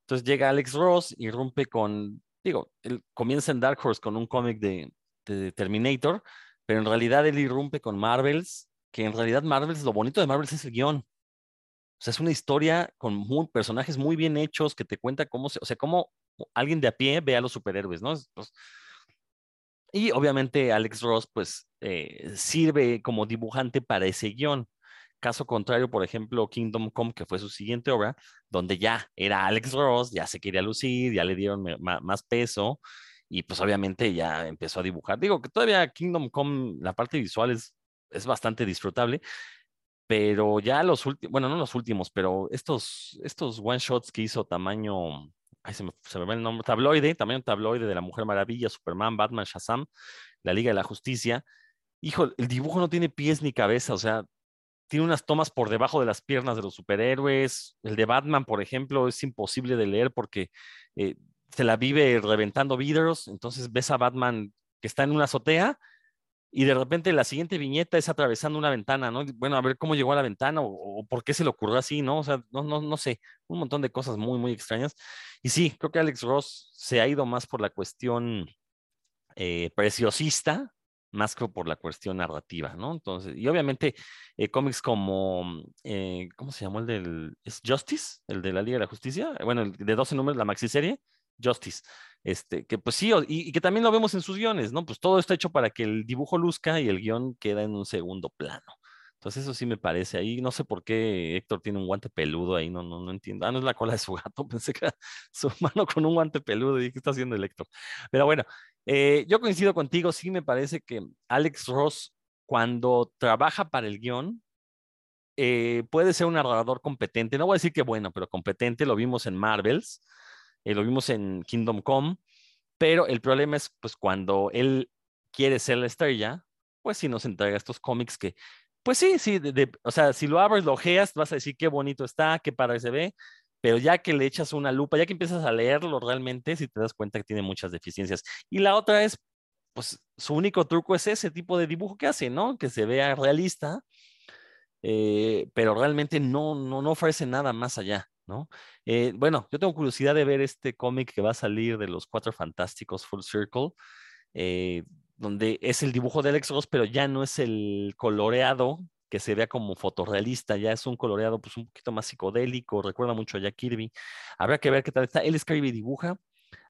Entonces llega Alex Ross y rompe con, digo, él comienza en Dark Horse con un cómic de, de Terminator, pero en realidad él irrumpe con Marvels, que en realidad Marvels, lo bonito de Marvels es el guion. O sea, es una historia con personajes muy bien hechos que te cuenta cómo se, o sea, cómo alguien de a pie ve a los superhéroes, ¿no? Pues, y obviamente Alex Ross, pues, eh, sirve como dibujante para ese guion. Caso contrario, por ejemplo, Kingdom Come, que fue su siguiente obra, donde ya era Alex Ross, ya se quería lucir, ya le dieron más peso y pues obviamente ya empezó a dibujar. Digo que todavía Kingdom Come, la parte visual es, es bastante disfrutable, pero ya los últimos, bueno, no los últimos, pero estos, estos one shots que hizo tamaño se me, se va el nombre, tabloide, también un tabloide de la Mujer Maravilla, Superman, Batman, Shazam, la Liga de la Justicia. Hijo, el dibujo no tiene pies ni cabeza, o sea, tiene unas tomas por debajo de las piernas de los superhéroes. El de Batman, por ejemplo, es imposible de leer porque eh, se la vive reventando vidrios. Entonces ves a Batman que está en una azotea y de repente la siguiente viñeta es atravesando una ventana, ¿no? Bueno, a ver cómo llegó a la ventana o, por qué se le ocurrió así, ¿no? O sea, no, no, no sé, un montón de cosas muy, muy extrañas. Y sí, creo que Alex Ross se ha ido más por la cuestión eh, preciosista, más que por la cuestión narrativa, ¿no? Entonces, y obviamente eh, cómics como, eh, ¿cómo se llamó el del, Justice, el de la Liga de la Justicia? Bueno, el de 12 números, la maxiserie, Justice. Este, que pues sí, y, que también lo vemos en sus guiones, ¿no? Pues todo está hecho para que el dibujo luzca y el guion queda en un segundo plano. Entonces eso sí me parece ahí, no sé por qué Héctor tiene un guante peludo ahí, no, no, no entiendo. Ah, no es la cola de su gato, pensé que era su mano con un guante peludo y ¿qué está haciendo el Héctor? Pero bueno, eh, yo coincido contigo, sí me parece que Alex Ross, cuando trabaja para el guion, eh, puede ser un narrador competente, no voy a decir que bueno, pero competente, lo vimos en Marvels, eh, lo vimos en Kingdom Come, pero el problema es pues cuando él quiere ser la estrella, pues si nos entrega estos cómics que, pues sí, sí, o sea, si lo abres, lo ojeas, vas a decir qué bonito está, qué padre se ve, pero ya que le echas una lupa, ya que empiezas a leerlo realmente, si te das cuenta que tiene muchas deficiencias. Y la otra es, pues su único truco es ese tipo de dibujo que hace, ¿no? Que se vea realista, eh, pero realmente no, no, no ofrece nada más allá, ¿no? Eh, bueno, yo tengo curiosidad de ver este cómic que va a salir de los Cuatro Fantásticos Full Circle, eh, donde es el dibujo de Alex Ross, pero ya no es el coloreado que se vea como fotorrealista, ya es un coloreado pues un poquito más psicodélico, recuerda mucho a Jack Kirby. Habrá que ver qué tal está. Él escribe y dibuja,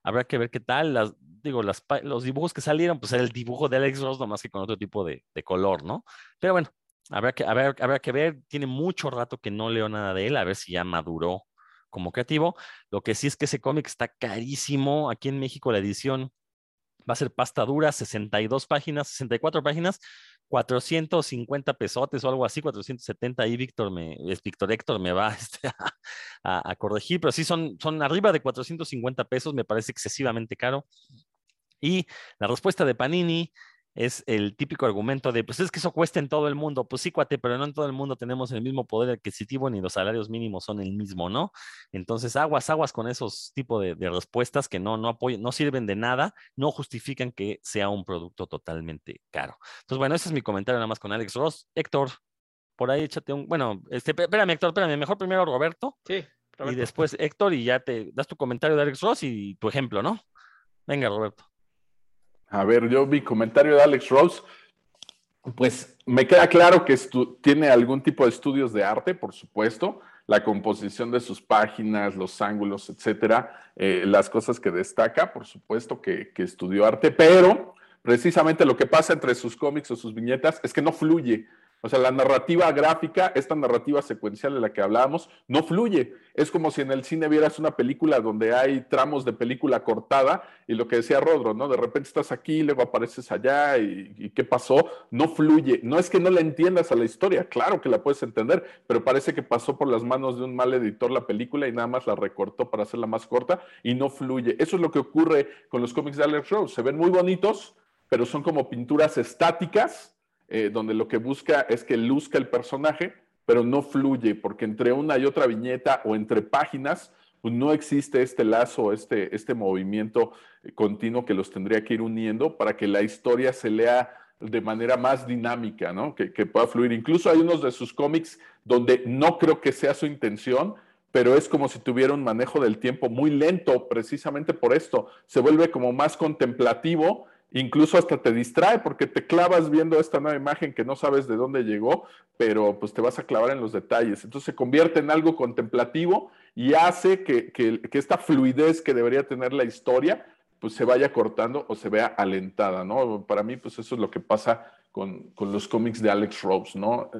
habrá que ver qué tal. Las, digo, las, los dibujos que salieron, pues era el dibujo de Alex Ross, nomás que con otro tipo de, de color, ¿no? Pero bueno, Habrá que, habrá, que ver, tiene mucho rato que no leo nada de él, a ver si ya maduró como creativo. Lo que sí es que ese cómic está carísimo. Aquí en México la edición va a ser pasta dura, 62 páginas, 64 páginas, 450 pesotes o algo así, 470. Ahí Víctor me, Víctor Héctor me va este, a, a, corregir, pero sí son, son arriba de 450 pesos, me parece excesivamente caro. Y la respuesta de Panini es el típico argumento de, pues es que eso cuesta en todo el mundo. Pues sí, cuate, pero no en todo el mundo tenemos el mismo poder adquisitivo ni los salarios mínimos son el mismo, ¿no? Entonces, aguas, aguas con esos tipos de, respuestas que no, no, apoyan, no sirven de nada, no justifican que sea un producto totalmente caro. Entonces, bueno, ese es mi comentario nada más con Alex Ross. Héctor, por ahí échate un, bueno, este, espérame, Héctor, espérame, mejor primero Roberto. Sí. Y después Héctor y ya te das tu comentario de Alex Ross y tu ejemplo, ¿no? Venga, Roberto. A ver, yo mi comentario de Alex Rose, pues me queda claro que tiene algún tipo de estudios de arte, por supuesto, la composición de sus páginas, los ángulos, etcétera, eh, las cosas que destaca, por supuesto que, que estudió arte, pero precisamente lo que pasa entre sus cómics o sus viñetas es que no fluye. O sea, la narrativa gráfica, esta narrativa secuencial de la que hablábamos, no fluye. Es como si en el cine vieras una película donde hay tramos de película cortada y lo que decía Rodro, ¿no? De repente estás aquí, luego apareces allá y, ¿qué pasó? No fluye. No es que no la entiendas a la historia, claro que la puedes entender, pero parece que pasó por las manos de un mal editor la película y nada más la recortó para hacerla más corta y no fluye. Eso es lo que ocurre con los cómics de Alex Rose. Se ven muy bonitos, pero son como pinturas estáticas eh, donde lo que busca es que luzca el personaje, pero no fluye, porque entre una y otra viñeta o entre páginas, pues no existe este lazo, este, este movimiento continuo que los tendría que ir uniendo para que la historia se lea de manera más dinámica, ¿no? Que, que pueda fluir. Incluso hay unos de sus cómics donde no creo que sea su intención, pero es como si tuviera un manejo del tiempo muy lento, precisamente por esto. Se vuelve como más contemplativo incluso hasta te distrae porque te clavas viendo esta nueva imagen que no sabes de dónde llegó, pero pues te vas a clavar en los detalles. Entonces se convierte en algo contemplativo y hace que, esta fluidez que debería tener la historia pues se vaya cortando o se vea alentada, ¿no? Para mí pues eso es lo que pasa con, los cómics de Alex Rose, ¿no?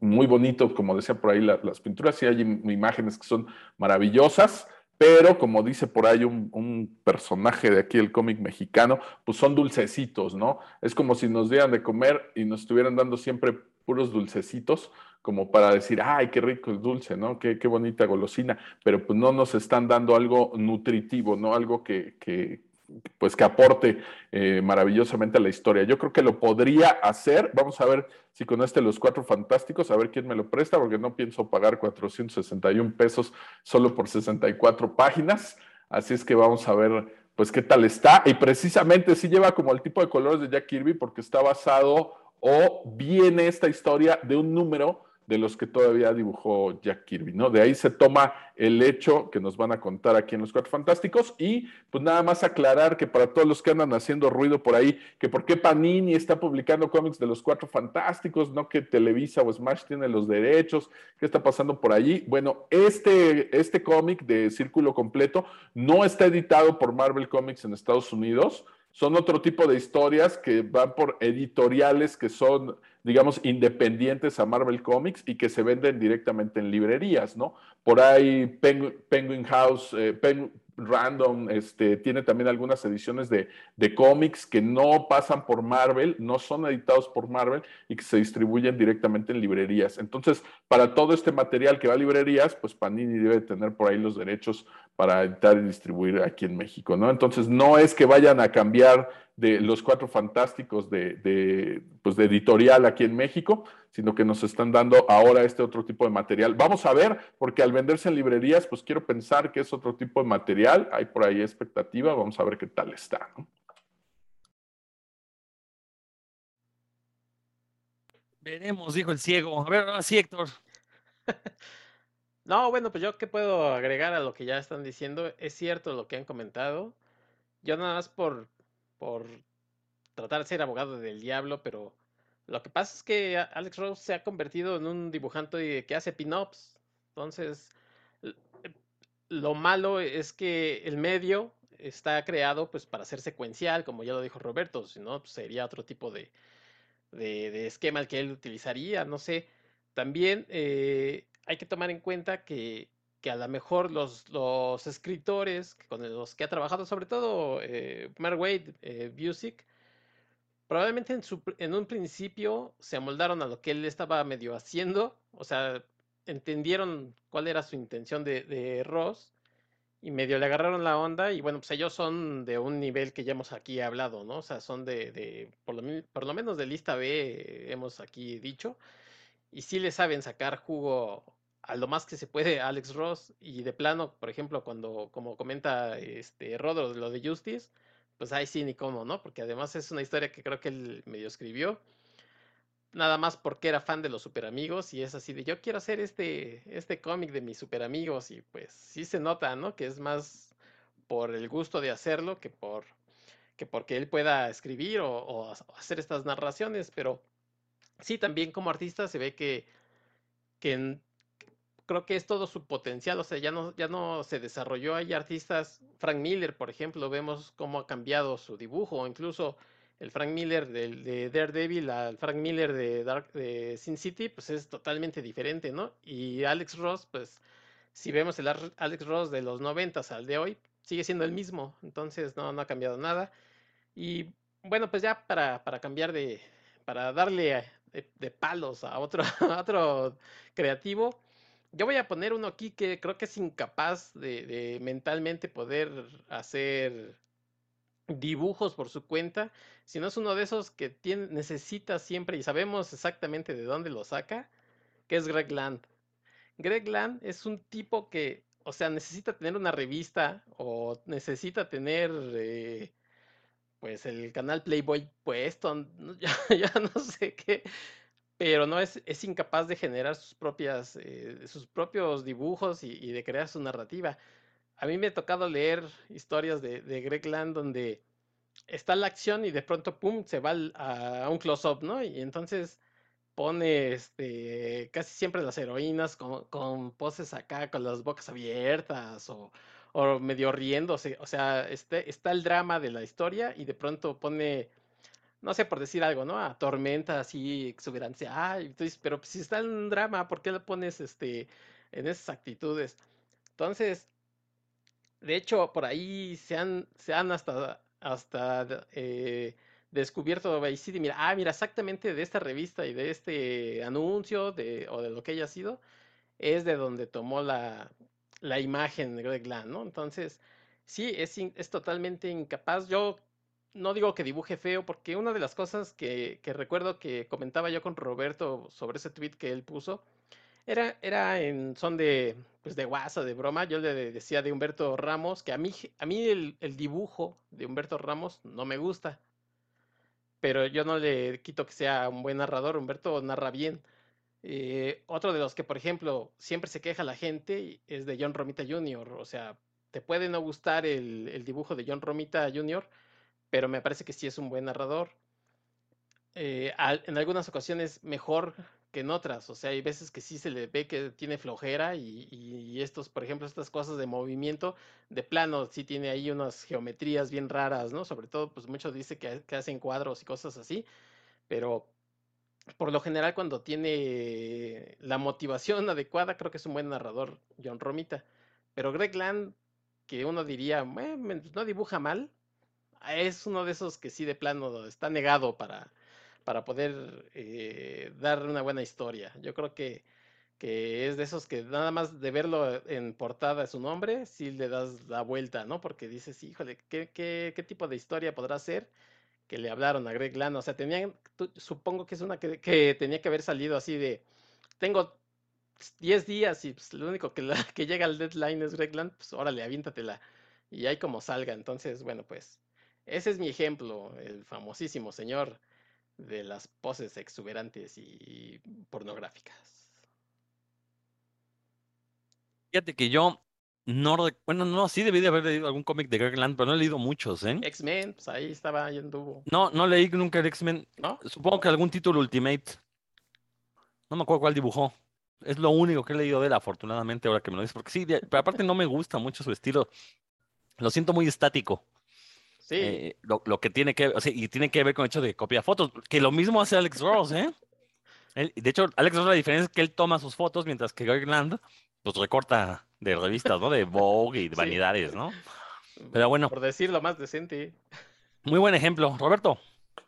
Muy bonito, como decía por ahí, las pinturas, y hay imágenes que son maravillosas, pero como dice por ahí un, personaje de aquí del cómic mexicano, pues son dulcecitos, ¿no? Es como si nos dieran de comer y nos estuvieran dando siempre puros dulcecitos, como para decir, ay, qué rico es dulce, ¿no? Qué, qué bonita golosina, pero pues no nos están dando algo nutritivo, ¿no? Algo que, que, pues que aporte eh, maravillosamente a la historia. Yo creo que lo podría hacer. Vamos a ver si con este Los Cuatro Fantásticos, a ver quién me lo presta, porque no pienso pagar 461 pesos solo por 64 páginas. Así es que vamos a ver pues qué tal está. Y precisamente sí lleva como el tipo de colores de Jack Kirby porque está basado o viene esta historia de un número de los que todavía dibujó Jack Kirby, ¿no? De ahí se toma el hecho que nos van a contar aquí en Los Cuatro Fantásticos y pues nada más aclarar que para todos los que andan haciendo ruido por ahí, que por qué Panini está publicando cómics de Los Cuatro Fantásticos, no que Televisa o Smash tiene los derechos, ¿qué está pasando por allí? Bueno, este, este cómic de Círculo Completo no está editado por Marvel Comics en Estados Unidos, son otro tipo de historias que van por editoriales que son, digamos, independientes a Marvel Comics y que se venden directamente en librerías, ¿no? Por ahí Penguin, House, eh, random, este, tiene también algunas ediciones de, de cómics que no pasan por Marvel, no son editados por Marvel y que se distribuyen directamente en librerías. Entonces, para todo este material que va a librerías, pues Panini debe tener por ahí los derechos para editar y distribuir aquí en México, ¿no? Entonces, no es que vayan a cambiar de los cuatro fantásticos de, pues de editorial aquí en México, sino que nos están dando ahora este otro tipo de material. Vamos a ver, porque al venderse en librerías, pues quiero pensar que es otro tipo de material, hay por ahí expectativa, vamos a ver qué tal está. Veremos, dijo el ciego. A ver, sí, Héctor. no, bueno, pues yo qué puedo agregar a lo que ya están diciendo. Es cierto lo que han comentado. Yo nada más por, por tratar de ser abogado del diablo, pero lo que pasa es que Alex Rose se ha convertido en un dibujante que hace pin-ups. Entonces, eh, lo malo es que el medio está creado pues para ser secuencial, como ya lo dijo Roberto, si pues, sería otro tipo de, de, esquema el que él utilizaría, no sé. También eh, hay que tomar en cuenta que que a lo mejor los, los escritores con los que ha trabajado, sobre todo eh, Mark Wade, eh, probablemente en, su, un principio se amoldaron a lo que él estaba medio haciendo, o sea, entendieron cuál era su intención de, de Ross y medio le agarraron la onda y bueno, pues ellos son de un nivel que ya hemos aquí hablado, ¿no? O sea, son de, de por, lo, por lo menos de lista B, hemos aquí dicho, y sí le saben sacar jugo a lo más que se puede Alex Ross y de plano, por ejemplo, cuando, como comenta este Rodro, lo de Justice, pues ahí sí ni cómo, ¿no? Porque además es una historia que creo que él medio escribió, nada más porque era fan de los super amigos y es así de yo quiero hacer este, este cómic de mis super amigos y pues sí se nota, ¿no? Que es más por el gusto de hacerlo que por que porque él pueda escribir o, o hacer estas narraciones, pero sí también como artista se ve que, que creo que es todo su potencial, o sea, ya no, ya no se desarrolló. Hay artistas, Frank Miller, por ejemplo, vemos cómo ha cambiado su dibujo, incluso el Frank Miller de, de Daredevil al Frank Miller de, Dark, de Sin City, pues es totalmente diferente, ¿no? Y Alex Ross, pues si vemos el Alex Ross de los 90 al de hoy, sigue siendo el mismo, entonces no, no ha cambiado nada. Y bueno, pues ya para, para cambiar de, para darle de, palos a otro, a otro creativo, yo voy a poner uno aquí que creo que es incapaz de, mentalmente poder hacer dibujos por su cuenta, Si no es uno de esos que necesita siempre y sabemos exactamente de dónde lo saca, que es Greg Land. Greg Land es un tipo que, o sea, necesita tener una revista o necesita tener, eh, pues, el canal Playboy puesto, ya no sé qué, pero no es, es incapaz de generar sus propias, eh, sus propios dibujos y, de crear su narrativa. A mí me ha tocado leer historias de, de Greg Land donde está la acción y de pronto, pum, se va a, un close-up, ¿no? Y entonces pone este, casi siempre las heroínas con, con, poses acá, con las bocas abiertas o, o medio riéndose. O sea, este, está el drama de la historia y de pronto pone no sé, por decir algo, ¿no? A tormenta así exuberante. Ay, entonces, pero si está en un drama, ¿por qué lo pones este, en esas actitudes? Entonces, de hecho, por ahí se han, se han hasta, hasta eh, descubierto Vice Mira, ah, mira, exactamente de esta revista y de este anuncio de, o de lo que haya sido, es de donde tomó la, la imagen de Greg Land, ¿no? Entonces, sí, es, es totalmente incapaz. Yo no digo que dibuje feo, porque una de las cosas que, recuerdo que comentaba yo con Roberto sobre ese tweet que él puso, era, era en son de, pues de guasa, de broma. Yo le decía de Humberto Ramos que a mí, a mí el, dibujo de Humberto Ramos no me gusta. Pero yo no le quito que sea un buen narrador. Humberto narra bien. Eh, otro de los que, por ejemplo, siempre se queja la gente es de John Romita Jr. O sea, te puede no gustar el, el dibujo de John Romita Jr., pero me parece que sí es un buen narrador. Eh, en algunas ocasiones mejor que en otras, o sea, hay veces que sí se le ve que tiene flojera y, estos, por ejemplo, estas cosas de movimiento, de plano, sí tiene ahí unas geometrías bien raras, ¿no? Sobre todo, pues muchos dicen que, que hacen cuadros y cosas así, pero por lo general cuando tiene la motivación adecuada, creo que es un buen narrador John Romita. Pero Greg Land que uno diría, no dibuja mal, es uno de esos que sí de plano está negado para, para poder eh, dar una buena historia. Yo creo que, que, es de esos que nada más de verlo en portada su nombre, sí le das la vuelta, ¿no? Porque dices, híjole, ¿qué, qué, qué tipo de historia podrá ser? que le hablaron a Greg Land. O sea, tenían, supongo que es una que, que, tenía que haber salido así de, tengo 10 días y pues, lo único que, que llega al deadline es Greg Land, pues órale, avíntatela. Y ahí como salga. Entonces, bueno, pues ese es mi ejemplo, el famosísimo señor de las poses exuberantes y pornográficas. Fíjate que yo no, bueno, no, sí debí de haber leído algún cómic de Greg Land, pero no he leído muchos, ¿eh? X-Men, pues ahí estaba, ahí anduvo. No, no leí nunca el X-Men. ¿No? Supongo que algún título Ultimate. No me acuerdo cuál dibujó. Es lo único que he leído de él, afortunadamente, ahora que me lo dices. Porque sí, pero aparte no me gusta mucho su estilo. Lo siento muy estático. Sí. Eh, lo, lo, que tiene que, o sea, y tiene que ver con el hecho de copiar fotos, que lo mismo hace Alex Ross, ¿eh? de hecho, Alex Ross la diferencia es que él toma sus fotos mientras que Greg Land pues recorta de revistas, ¿no? De Vogue y de vanidades, ¿no? Pero bueno. Por decirlo más decente. Muy buen ejemplo. Roberto.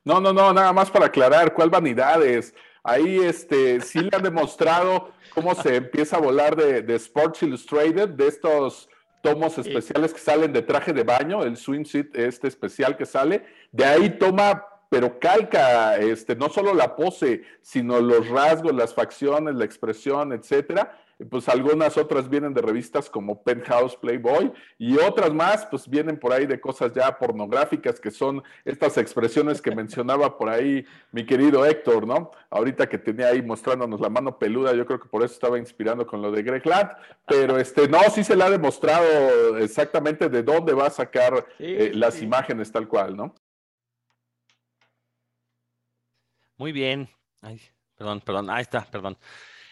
No, no, no, nada más para aclarar, ¿cuál vanidades? Ahí este, sí le han demostrado cómo se empieza a volar de, de Sports Illustrated, de estos tomos especiales que salen de traje de baño, el swimsuit este especial que sale, de ahí toma, pero calca, este, no solo la pose, sino los rasgos, las facciones, la expresión, etcétera, pues algunas otras vienen de revistas como Penthouse, Playboy y otras más pues vienen por ahí de cosas ya pornográficas que son estas expresiones que mencionaba por ahí mi querido Héctor, ¿no? Ahorita que tenía ahí mostrándonos la mano peluda, yo creo que por eso estaba inspirando con lo de Greg Land, pero este, no, sí se le ha demostrado exactamente de dónde va a sacar eh, las imágenes tal cual, ¿no? Muy bien. Ay, perdón, perdón, ahí está, perdón.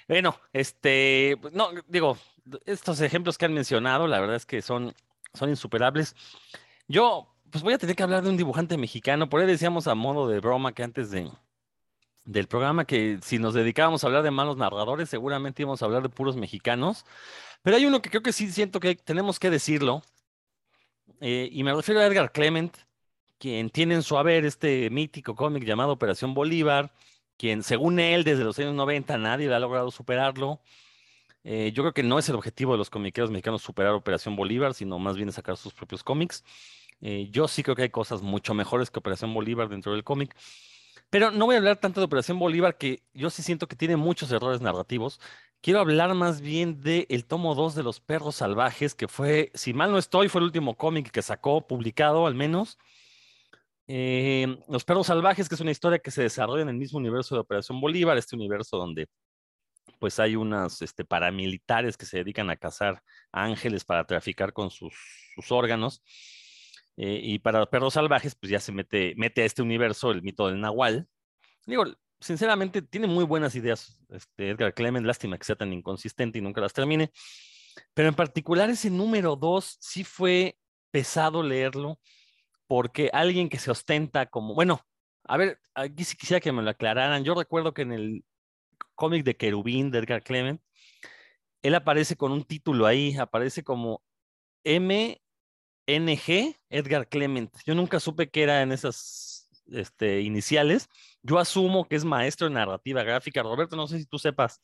Bueno, este, pues, no, digo, estos ejemplos que han mencionado, la verdad es que son, son insuperables. Yo, pues voy a tener que hablar de un dibujante mexicano, por ahí decíamos a modo de broma que antes de, del programa que si nos dedicábamos a hablar de malos narradores, seguramente íbamos a hablar de puros mexicanos, pero hay uno que creo que sí siento que tenemos que decirlo, eh, y me refiero a Edgar Clement, quien tiene en su haber este mítico cómic llamado Operación Bolívar, quien según él desde los años 90 nadie ha logrado superarlo. Eh, yo creo que no es el objetivo de los comiqueros mexicanos superar Operación Bolívar, sino más bien sacar sus propios cómics. Eh, yo sí creo que hay cosas mucho mejores que Operación Bolívar dentro del cómic. Pero no voy a hablar tanto de Operación Bolívar, que yo sí siento que tiene muchos errores narrativos. Quiero hablar más bien del el tomo 2 de Los Perros Salvajes, que fue, si mal no estoy, fue el último cómic que sacó, publicado al menos. Eh, Los perros salvajes, que es una historia que se desarrolla en el mismo universo de Operación Bolívar, este universo donde pues hay unos este, paramilitares que se dedican a cazar ángeles para traficar con sus, órganos. Eh, y para perros salvajes, pues ya se mete, mete a este universo el mito del Nahual. Digo, sinceramente, tiene muy buenas ideas este Edgar Clement, lástima que sea tan inconsistente y nunca las termine. Pero en particular ese número dos sí fue pesado leerlo porque alguien que se ostenta como, bueno, a ver, aquí sí quisiera que me lo aclararan. Yo recuerdo que en el cómic de Querubín de Edgar Clement, él aparece con un título ahí, aparece como MNG Edgar Clement. Yo nunca supe que era en esas este, iniciales. Yo asumo que es maestro de narrativa gráfica. Roberto, no sé si tú sepas.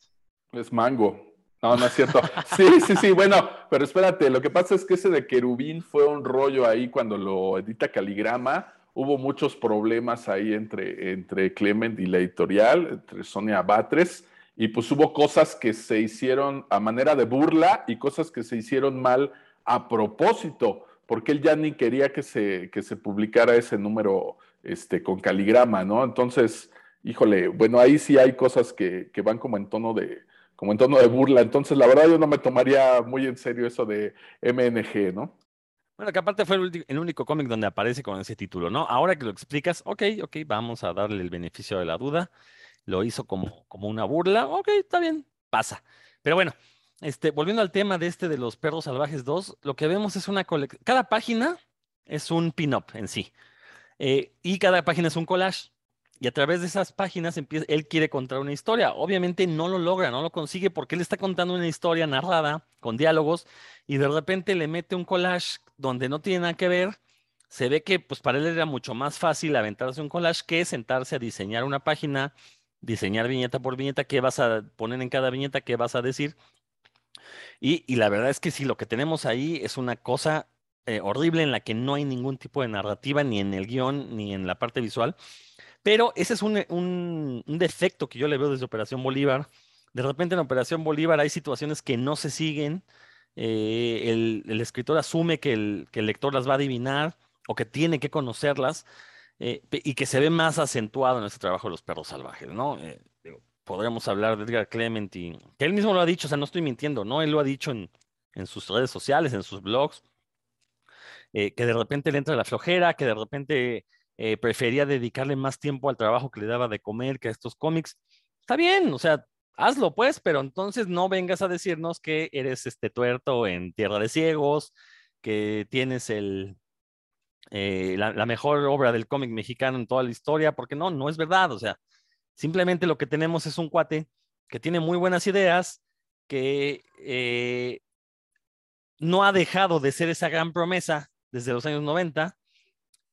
Es Mango. No, no es cierto. Sí, sí, sí, bueno, pero espérate, lo que pasa es que ese de querubín fue un rollo ahí cuando lo edita Caligrama. Hubo muchos problemas ahí entre, entre Clement y la editorial, entre Sonia Batres, y pues hubo cosas que se hicieron a manera de burla y cosas que se hicieron mal a propósito, porque él ya ni quería que se, que se publicara ese número este, con caligrama, ¿no? Entonces, híjole, bueno, ahí sí hay cosas que, que van como en tono de, como en tono de burla. Entonces, la verdad, yo no me tomaría muy en serio eso de MNG, ¿no? Bueno, que aparte fue el, único cómic donde aparece con ese título, ¿no? Ahora que lo explicas, ok, ok, vamos a darle el beneficio de la duda. Lo hizo como, como una burla, ok, está bien, pasa. Pero bueno, este, volviendo al tema de este de los perros salvajes 2, lo que vemos es una colección. Cada página es un pin-up en sí. Eh, y cada página es un collage. Y a través de esas páginas empieza, él quiere contar una historia. Obviamente no lo logra, no lo consigue porque él está contando una historia narrada con diálogos y de repente le mete un collage donde no tiene nada que ver. Se ve que pues para él era mucho más fácil aventarse un collage que sentarse a diseñar una página, diseñar viñeta por viñeta, qué vas a poner en cada viñeta, qué vas a decir. Y, la verdad es que sí, lo que tenemos ahí es una cosa eh, horrible en la que no hay ningún tipo de narrativa, ni en el guion, ni en la parte visual. Pero ese es un, un, defecto que yo le veo desde Operación Bolívar. De repente en Operación Bolívar hay situaciones que no se siguen. Eh, el, el, escritor asume que el, que el, lector las va a adivinar o que tiene que conocerlas eh, y que se ve más acentuado en este trabajo de los perros salvajes, ¿no? Eh, podríamos hablar de Edgar Clement y que él mismo lo ha dicho, o sea, no estoy mintiendo, ¿no? Él lo ha dicho en, en sus redes sociales, en sus blogs, eh, que de repente le entra la flojera, que de repente eh, prefería dedicarle más tiempo al trabajo que le daba de comer que a estos cómics. Está bien, o sea, hazlo pues, pero entonces no vengas a decirnos que eres este tuerto en Tierra de Ciegos, que tienes el, eh, la, mejor obra del cómic mexicano en toda la historia, porque no, no es verdad, o sea, simplemente lo que tenemos es un cuate que tiene muy buenas ideas, que eh, no ha dejado de ser esa gran promesa desde los años 90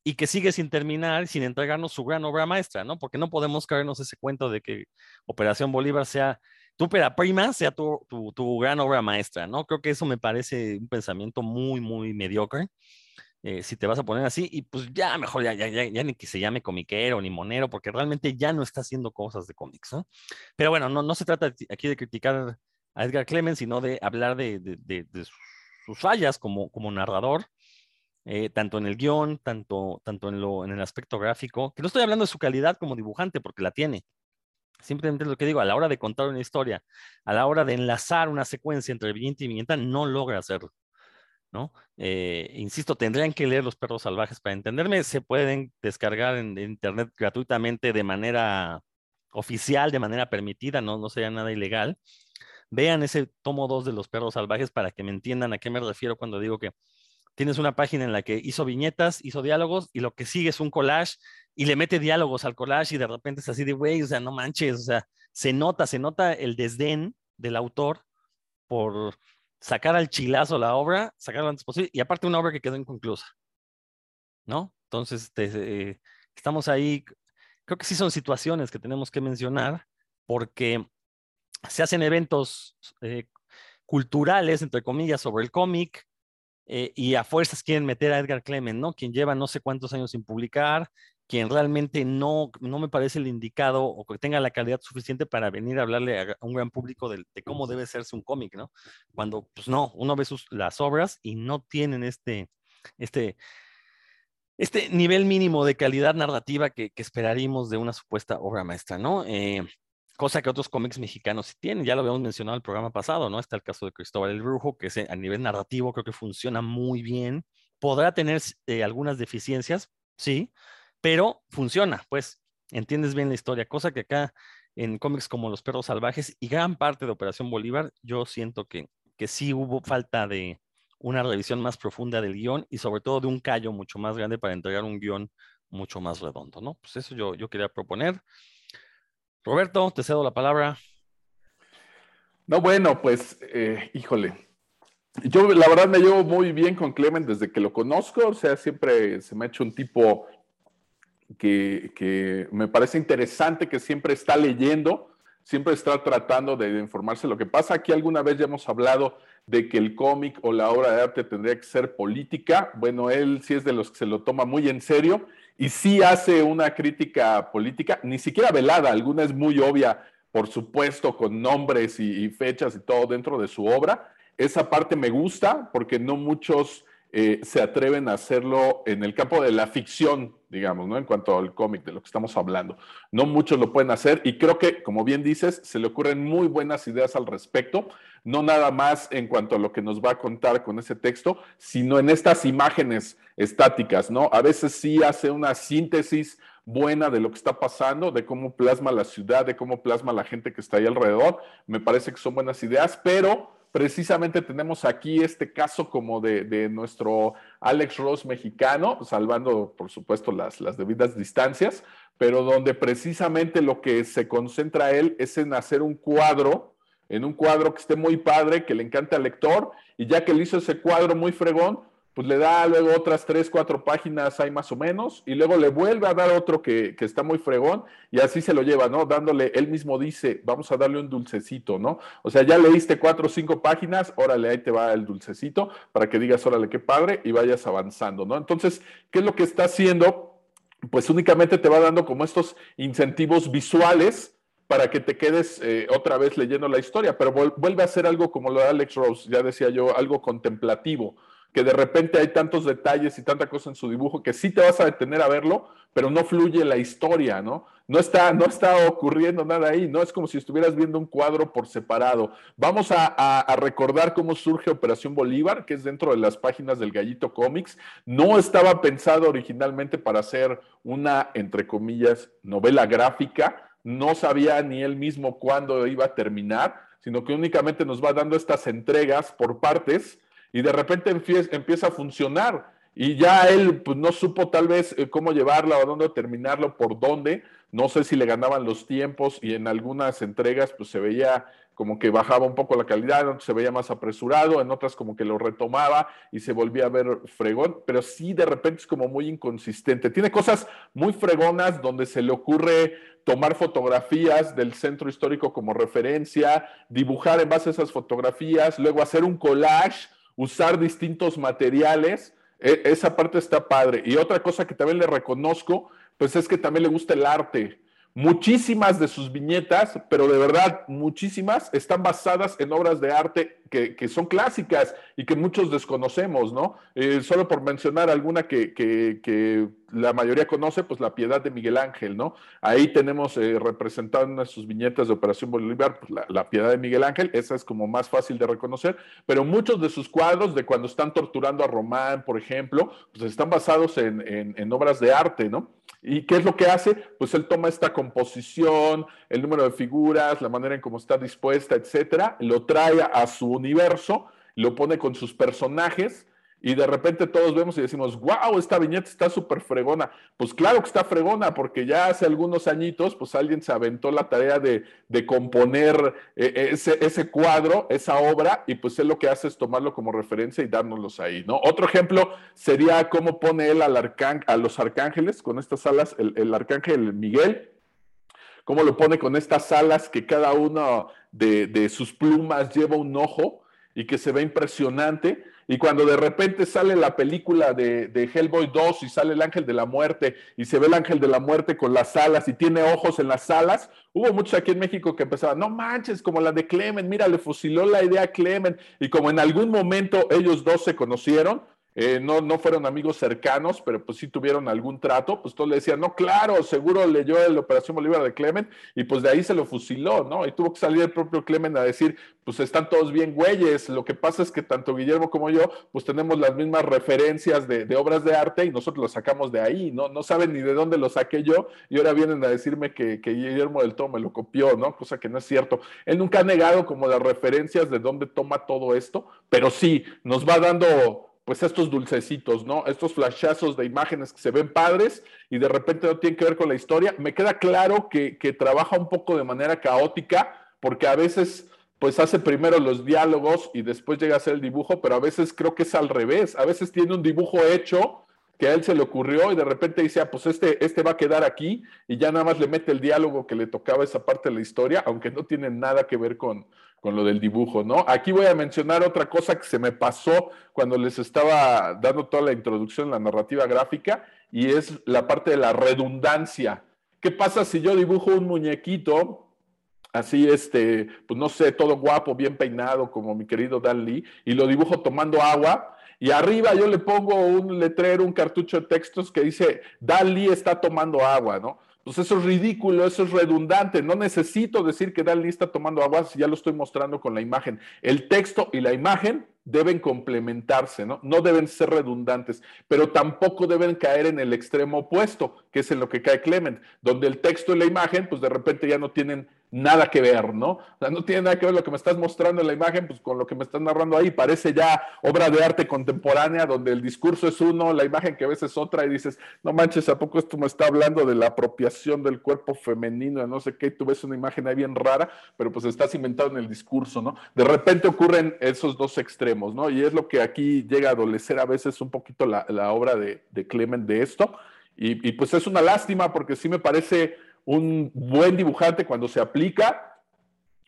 y que sigue sin terminar, sin entregarnos su gran obra maestra, ¿no? Porque no podemos caernos ese cuento de que Operación Bolívar sea tu ópera prima, sea tu, tu, tu, gran obra maestra, ¿no? Creo que eso me parece un pensamiento muy, muy mediocre. Eh, si te vas a poner así, y pues ya mejor ya, ya, ya, ya, ni que se llame comiquero ni monero, porque realmente ya no está haciendo cosas de cómics, ¿no? Pero bueno, no, no se trata aquí de criticar a Edgar Clemens, sino de hablar de, de, de, de sus fallas como, como narrador eh, tanto en el guion, tanto, tanto en, lo, en el aspecto gráfico, que no estoy hablando de su calidad como dibujante, porque la tiene. Simplemente lo que digo, a la hora de contar una historia, a la hora de enlazar una secuencia entre viñeta y viñeta, no logra hacerlo. ¿no? Eh, insisto, tendrían que leer Los Perros Salvajes para entenderme. Se pueden descargar en, en, internet gratuitamente de manera oficial, de manera permitida, no, no sería nada ilegal. Vean ese tomo 2 de Los Perros Salvajes para que me entiendan a qué me refiero cuando digo que tienes una página en la que hizo viñetas, hizo diálogos y lo que sigue es un collage y le mete diálogos al collage y de repente es así de, güey, o sea, no manches, o sea, se nota, se nota el desdén del autor por sacar al chilazo la obra, sacarlo antes posible y aparte una obra que quedó inconclusa, ¿no? Entonces, este, eh, estamos ahí, creo que sí son situaciones que tenemos que mencionar porque se hacen eventos eh, culturales, entre comillas, sobre el cómic, eh, y a fuerzas quieren meter a Edgar Clement, ¿no? Quien lleva no sé cuántos años sin publicar, quien realmente no, no me parece el indicado o que tenga la calidad suficiente para venir a hablarle a, un gran público de, de cómo debe serse un cómic, ¿no? Cuando, pues no, uno ve sus, las obras y no tienen este, este, este nivel mínimo de calidad narrativa que, que esperaríamos de una supuesta obra maestra, ¿no? Eh, cosa que otros cómics mexicanos sí tienen, ya lo habíamos mencionado en el programa pasado, ¿no? Está el caso de Cristóbal el Brujo, que a nivel narrativo creo que funciona muy bien, podrá tener eh, algunas deficiencias, sí, pero funciona, pues, entiendes bien la historia, cosa que acá en cómics como Los Perros Salvajes y gran parte de Operación Bolívar, yo siento que, que sí hubo falta de una revisión más profunda del guion y sobre todo de un callo mucho más grande para entregar un guion mucho más redondo, ¿no? Pues eso yo, yo quería proponer. Roberto, te cedo la palabra. No, bueno, pues, eh, híjole. Yo la verdad me llevo muy bien con Clement desde que lo conozco, o sea, siempre se me ha hecho un tipo que, que me parece interesante, que siempre está leyendo, siempre está tratando de, informarse lo que pasa. Aquí alguna vez ya hemos hablado de que el cómic o la obra de arte tendría que ser política. Bueno, él sí es de los que se lo toma muy en serio y sí hace una crítica política, ni siquiera velada, alguna es muy obvia, por supuesto, con nombres y, fechas y todo dentro de su obra. Esa parte me gusta porque no muchos eh, se atreven a hacerlo en el campo de la ficción, digamos, ¿no? En cuanto al cómic de lo que estamos hablando. No muchos lo pueden hacer y creo que, como bien dices, se le ocurren muy buenas ideas al respecto, no nada más en cuanto a lo que nos va a contar con ese texto, sino en estas imágenes estáticas, ¿no? A veces sí hace una síntesis buena de lo que está pasando, de cómo plasma la ciudad, de cómo plasma la gente que está ahí alrededor. Me parece que son buenas ideas, pero precisamente tenemos aquí este caso como de, de, nuestro Alex Ross mexicano, salvando por supuesto las, las debidas distancias, pero donde precisamente lo que se concentra él es en hacer un cuadro en un cuadro que esté muy padre, que le encante al lector, y ya que le hizo ese cuadro muy fregón, pues le da luego otras tres, cuatro páginas hay más o menos, y luego le vuelve a dar otro que, está muy fregón, y así se lo lleva, ¿no? Dándole, él mismo dice, vamos a darle un dulcecito, ¿no? O sea, ya leíste cuatro o cinco páginas, órale, ahí te va el dulcecito, para que digas, órale, qué padre, y vayas avanzando, ¿no? Entonces, ¿qué es lo que está haciendo? Pues únicamente te va dando como estos incentivos visuales, para que te quedes eh, otra vez leyendo la historia, pero vuelve a ser algo como lo de Alex Rose, ya decía yo, algo contemplativo que de repente hay tantos detalles y tanta cosa en su dibujo que sí te vas a detener a verlo, pero no fluye la historia, ¿no? No está, no está ocurriendo nada ahí, ¿no? Es como si estuvieras viendo un cuadro por separado. Vamos a, recordar cómo surge Operación Bolívar, que es dentro de las páginas del Gallito Comics. No estaba pensado originalmente para hacer una, entre comillas, novela gráfica. No sabía ni él mismo cuándo iba a terminar, sino que únicamente nos va dando estas entregas por partes y de repente empieza a funcionar y ya él pues, no supo tal vez eh, cómo llevarla o dónde terminarlo, por dónde, no sé si le ganaban los tiempos y en algunas entregas pues se veía como que bajaba un poco la calidad, se veía más apresurado, en otras como que lo retomaba y se volvía a ver fregón, pero sí de repente es como muy inconsistente. Tiene cosas muy fregonas donde se le ocurre tomar fotografías del centro histórico como referencia, dibujar en base a esas fotografías, luego hacer un collage usar distintos materiales, esa parte está padre. Y otra cosa que también le reconozco, pues es que también le gusta el arte. Muchísimas de sus viñetas, pero de verdad muchísimas, están basadas en obras de arte que, son clásicas y que muchos desconocemos, ¿no? Eh, solo por mencionar alguna que, la mayoría conoce, pues La Piedad de Miguel Ángel, ¿no? Ahí tenemos eh, en sus viñetas de Operación Bolívar pues, la, Piedad de Miguel Ángel, esa es como más fácil de reconocer, pero muchos de sus cuadros de cuando están torturando a Román, por ejemplo, pues están basados en, en obras de arte, ¿no? ¿Y qué es lo que hace? Pues él toma esta composición, el número de figuras, la manera en cómo está dispuesta, etcétera, lo trae a su universo, lo pone con sus personajes y de repente todos vemos y decimos, wow, esta viñeta está súper fregona. Pues claro que está fregona, porque ya hace algunos añitos, pues alguien se aventó la tarea de, componer eh, ese, ese, cuadro, esa obra, y pues él lo que hace es tomarlo como referencia y dárnoslos ahí, ¿no? Otro ejemplo sería cómo pone él al a los arcángeles con estas alas, el, el arcángel Miguel, cómo lo pone con estas alas que cada uno de, de sus plumas lleva un ojo y que se ve impresionante y cuando de repente sale la película de, Hellboy 2 y sale el ángel de la muerte y se ve el ángel de la muerte con las alas y tiene ojos en las alas, hubo muchos aquí en México que empezaban, no manches, como la de Clement, mira, le fusiló la idea a Clement. Y como en algún momento ellos dos se conocieron, eh, no, no fueron amigos cercanos, pero pues sí tuvieron algún trato, pues todos le decían, no, claro, seguro leyó la Operación Bolívar de Clement y pues de ahí se lo fusiló, ¿no? Y tuvo que salir el propio Clement a decir, pues están todos bien güeyes, lo que pasa es que tanto Guillermo como yo, pues tenemos las mismas referencias de, obras de arte y nosotros lo sacamos de ahí, ¿no? No saben ni de dónde lo saqué yo y ahora vienen a decirme que, que Guillermo del Toro me lo copió, ¿no? Cosa que no es cierto. Él nunca ha negado como las referencias de dónde toma todo esto, pero sí, nos va dando pues estos dulcecitos, ¿no? Estos flashazos de imágenes que se ven padres y de repente no tienen que ver con la historia. Me queda claro que, trabaja un poco de manera caótica porque a veces pues hace primero los diálogos y después llega a hacer el dibujo, pero a veces creo que es al revés. A veces tiene un dibujo hecho que a él se le ocurrió y de repente dice, ah, pues este, este va a quedar aquí y ya nada más le mete el diálogo que le tocaba esa parte de la historia, aunque no tiene nada que ver con, con lo del dibujo, ¿no? Aquí voy a mencionar otra cosa que se me pasó cuando les estaba dando toda la introducción la narrativa gráfica y es la parte de la redundancia. ¿Qué pasa si yo dibujo un muñequito así, este, pues no sé, todo guapo, bien peinado, como mi querido Dan Lee, y lo dibujo tomando agua? Y arriba yo le pongo un letrero, un cartucho de textos que dice, Dan está tomando agua, ¿no? Pues eso es ridículo, eso es redundante. No necesito decir que Dan Lee está tomando agua si ya lo estoy mostrando con la imagen. El texto y la imagen deben complementarse, ¿no? No deben ser redundantes, pero tampoco deben caer en el extremo opuesto, que es en lo que cae Clement, donde el texto y la imagen, pues de repente ya no tienen nada que ver, ¿no? O sea, no tiene nada que ver lo que me estás mostrando en la imagen, pues con lo que me estás narrando ahí. Parece ya obra de arte contemporánea, donde el discurso es uno, la imagen que ves es otra, y dices, no manches, ¿a poco esto me está hablando de la apropiación del cuerpo femenino, de no sé qué? Y tú ves una imagen ahí bien rara, pero pues estás inventado en el discurso, ¿no? De repente ocurren esos dos extremos, ¿no? Y es lo que aquí llega a adolecer a veces un poquito la, obra de, Clement de esto. Y, y pues es una lástima porque sí me parece un buen dibujante cuando se aplica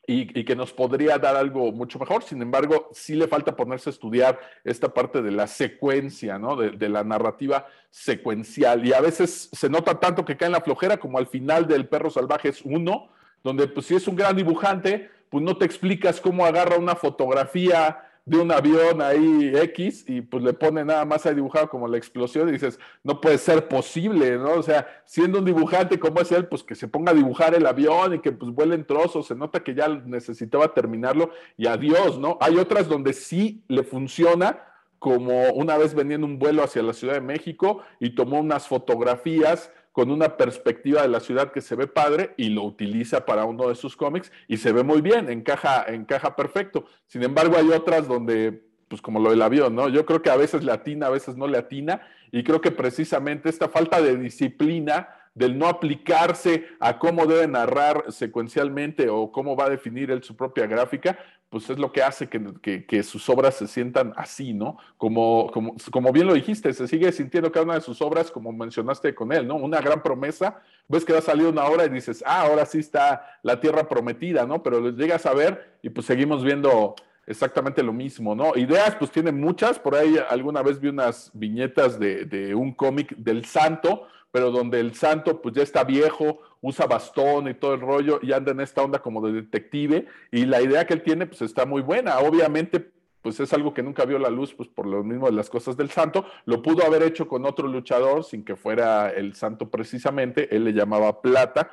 y, que nos podría dar algo mucho mejor. Sin embargo, sí le falta ponerse a estudiar esta parte de la secuencia, ¿no? De, la narrativa secuencial. Y a veces se nota tanto que cae en la flojera como al final del Perro Salvaje es uno, donde pues si es un gran dibujante, pues no te explicas cómo agarra una fotografía de un avión ahí X y pues le pone nada más ahí dibujado como la explosión y dices, no puede ser posible, ¿no? O sea, siendo un dibujante como es él, pues que se ponga a dibujar el avión y que pues vuelen trozos, se nota que ya necesitaba terminarlo y adiós, ¿no? Hay otras donde sí le funciona, como una vez venía en un vuelo hacia la Ciudad de México y tomó unas fotografías con una perspectiva de la ciudad que se ve padre y lo utiliza para uno de sus cómics y se ve muy bien, encaja, encaja perfecto. Sin embargo, hay otras donde, pues como lo del avión, ¿no? Yo creo que a veces le atina, a veces no le atina y creo que precisamente esta falta de disciplina del no aplicarse a cómo debe narrar secuencialmente o cómo va a definir él su propia gráfica, pues es lo que hace que, sus obras se sientan así, ¿no? Como, como, como, bien lo dijiste, se sigue sintiendo cada una de sus obras, como mencionaste con él, ¿no? Una gran promesa, ves que va a salir una obra y dices, ah, ahora sí está la tierra prometida, ¿no? Pero llegas a ver y pues seguimos viendo exactamente lo mismo, ¿no? Ideas, pues tiene muchas, por ahí alguna vez vi unas viñetas de, de un cómic del santo, pero donde el santo pues ya está viejo, usa bastón y todo el rollo y anda en esta onda como de detective y la idea que él tiene pues está muy buena. Obviamente pues es algo que nunca vio la luz pues por lo mismo de las cosas del santo. Lo pudo haber hecho con otro luchador sin que fuera el santo precisamente, él le llamaba Plata,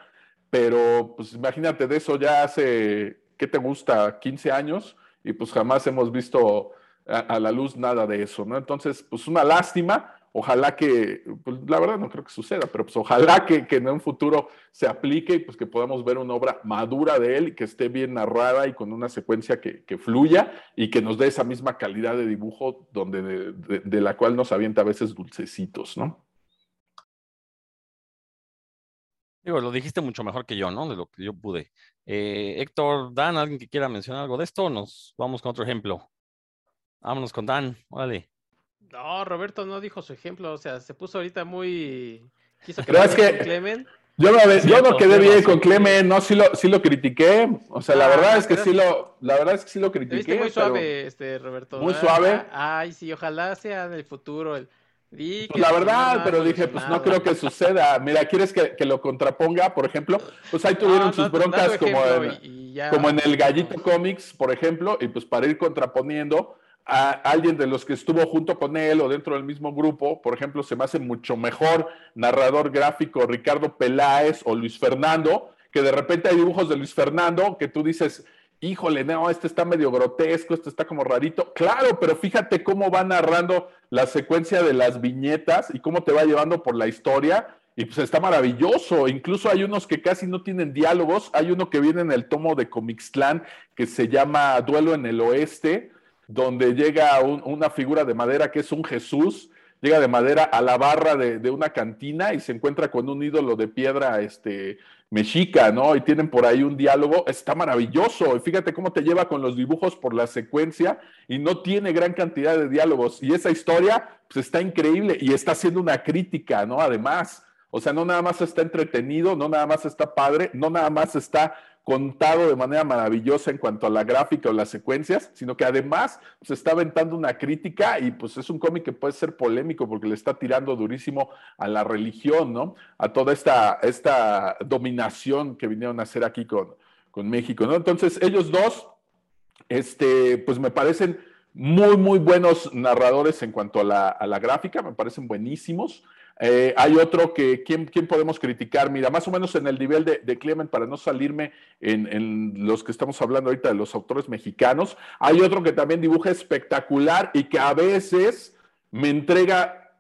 pero pues imagínate de eso ya hace, ¿qué te gusta? 15 años y pues jamás hemos visto a, a la luz nada de eso, ¿no? Entonces pues una lástima ojalá que, pues, la verdad no creo que suceda, pero pues ojalá que, en un futuro se aplique y pues que podamos ver una obra madura de él y que esté bien narrada y con una secuencia que, fluya y que nos dé esa misma calidad de dibujo donde de, la cual nos avienta a veces dulcecitos, ¿no? Digo, lo dijiste mucho mejor que yo, ¿no? De lo que yo pude. Eh, Héctor, Dan, ¿alguien que quiera mencionar algo de esto? Nos vamos con otro ejemplo. Vámonos con Dan, vale. No, Roberto no dijo su ejemplo, o sea, se puso ahorita muy... Quiso que es que Clemen. Yo, no quedé bien con Clemen, no, sí lo, sí lo critiqué, o sea, la ah, verdad es que sí lo, la verdad es que sí lo critiqué. muy suave, este, Roberto. Muy suave. Ay, sí, ojalá sea en el futuro el... Pues la verdad, pero dije, pues no creo que suceda. Mira, ¿quieres que, lo contraponga, por ejemplo? Pues ahí tuvieron sus broncas como, como en el Gallito Comics, por ejemplo, y pues para ir contraponiendo, a alguien de los que estuvo junto con él o dentro del mismo grupo, por ejemplo, se me hace mucho mejor narrador gráfico Ricardo Peláez o Luis Fernando, que de repente hay dibujos de Luis Fernando que tú dices, híjole, no, este está medio grotesco, este está como rarito. Claro, pero fíjate cómo va narrando la secuencia de las viñetas y cómo te va llevando por la historia. Y pues está maravilloso. Incluso hay unos que casi no tienen diálogos. Hay uno que viene en el tomo de Comixclan que se llama Duelo en el Oeste donde llega una figura de madera que es un Jesús, llega de madera a la barra de, una cantina y se encuentra con un ídolo de piedra este, mexica, ¿no? Y tienen por ahí un diálogo, está maravilloso. Y fíjate cómo te lleva con los dibujos por la secuencia y no tiene gran cantidad de diálogos. Y esa historia, pues está increíble y está haciendo una crítica, ¿no? Además. O sea, no nada más está entretenido, no nada más está padre, no nada más está contado de manera maravillosa en cuanto a la gráfica o las secuencias, sino que además se está aventando una crítica y pues es un cómic que puede ser polémico porque le está tirando durísimo a la religión, ¿no? A toda esta, esta dominación que vinieron a hacer aquí con, con México, ¿no? Entonces, ellos dos, este, pues me parecen muy, muy buenos narradores en cuanto a la gráfica, me parecen buenísimos. Eh, hay otro que, ¿quién, ¿quién, podemos criticar? Mira, más o menos en el nivel de, de Clement, para no salirme en, los que estamos hablando ahorita de los autores mexicanos, hay otro que también dibuja espectacular y que a veces me entrega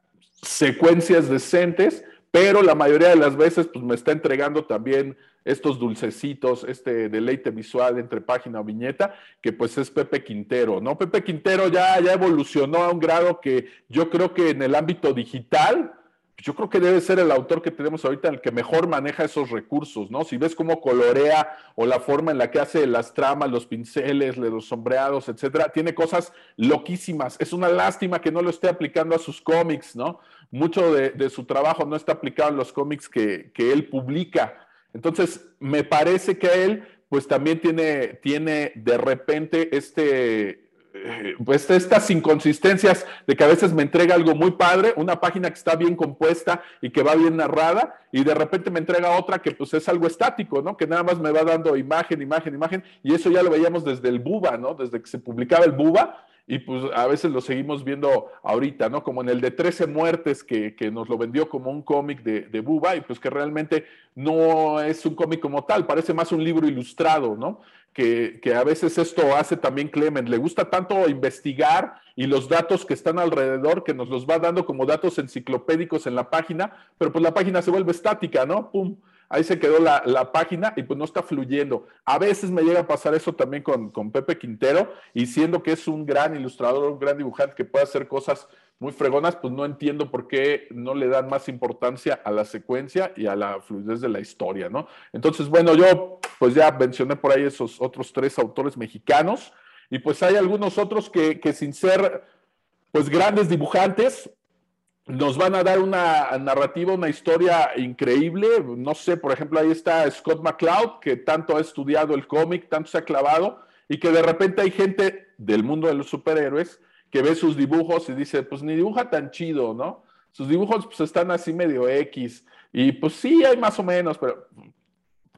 secuencias decentes, pero la mayoría de las veces pues me está entregando también estos dulcecitos, este deleite visual entre página o viñeta, que pues es Pepe Quintero, ¿no? Pepe Quintero ya, ya evolucionó a un grado que yo creo que en el ámbito digital, yo creo que debe ser el autor que tenemos ahorita el que mejor maneja esos recursos, ¿no? Si ves cómo colorea o la forma en la que hace las tramas, los pinceles, los sombreados, etcétera, tiene cosas loquísimas. Es una lástima que no lo esté aplicando a sus cómics, ¿no? Mucho de, su trabajo no está aplicado en los cómics que, que él publica. Entonces, me parece que él, pues también tiene, tiene de repente este, pues estas inconsistencias de que a veces me entrega algo muy padre, una página que está bien compuesta y que va bien narrada, y de repente me entrega otra que pues es algo estático, ¿no? Que nada más me va dando imagen, imagen, imagen, y eso ya lo veíamos desde el Buba, ¿no? Desde que se publicaba el Buba, y pues a veces lo seguimos viendo ahorita, ¿no? Como en el de 13 muertes que, nos lo vendió como un cómic de, de, Buba y pues que realmente no es un cómic como tal, parece más un libro ilustrado, ¿no? Que, que, a veces esto hace también Clement, le gusta tanto investigar y los datos que están alrededor, que nos los va dando como datos enciclopédicos en la página, pero pues la página se vuelve estática, ¿no? ¡Pum! Ahí se quedó la, página y pues no está fluyendo. A veces me llega a pasar eso también con, Pepe Quintero y siendo que es un gran ilustrador, un gran dibujante que puede hacer cosas muy fregonas, pues no entiendo por qué no le dan más importancia a la secuencia y a la fluidez de la historia, ¿no? Entonces, bueno, yo pues ya mencioné por ahí esos otros tres autores mexicanos y pues hay algunos otros que, que sin ser pues grandes dibujantes, nos van a dar una narrativa, una historia increíble. No sé, por ejemplo, ahí está Scott McCloud, que tanto ha estudiado el cómic, tanto se ha clavado, y que de repente hay gente del mundo de los superhéroes que ve sus dibujos y dice, pues ni dibuja tan chido, ¿no? Sus dibujos pues están así medio X, y pues sí, hay más o menos, pero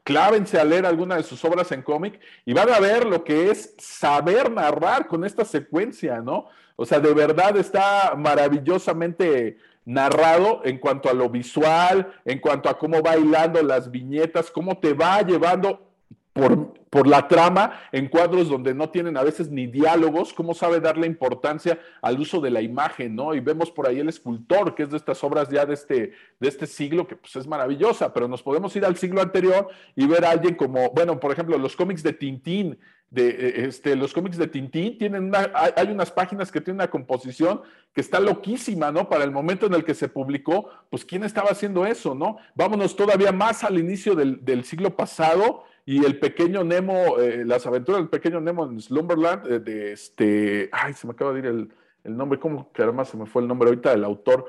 clávense a leer alguna de sus obras en cómic y van a ver lo que es saber narrar con esta secuencia, ¿no? O sea, de verdad está maravillosamente narrado en cuanto a lo visual, en cuanto a cómo va hilando las viñetas, cómo te va llevando por, por, la trama en cuadros donde no tienen a veces ni diálogos, cómo sabe darle importancia al uso de la imagen, ¿no? Y vemos por ahí el escultor, que es de estas obras ya de este, de este siglo, que pues es maravillosa, pero nos podemos ir al siglo anterior y ver a alguien como, bueno, por ejemplo, los cómics de Tintín, de eh, este, los cómics de Tintín tienen una, hay, unas páginas que tienen una composición que está loquísima, ¿no? Para el momento en el que se publicó, pues quién estaba haciendo eso, ¿no? Vámonos todavía más al inicio del, del siglo pasado y el pequeño Nemo, eh, las aventuras del pequeño Nemo en Slumberland, eh, de este, ay, se me acaba de ir el, el nombre, ¿cómo que además se me fue el nombre ahorita del autor?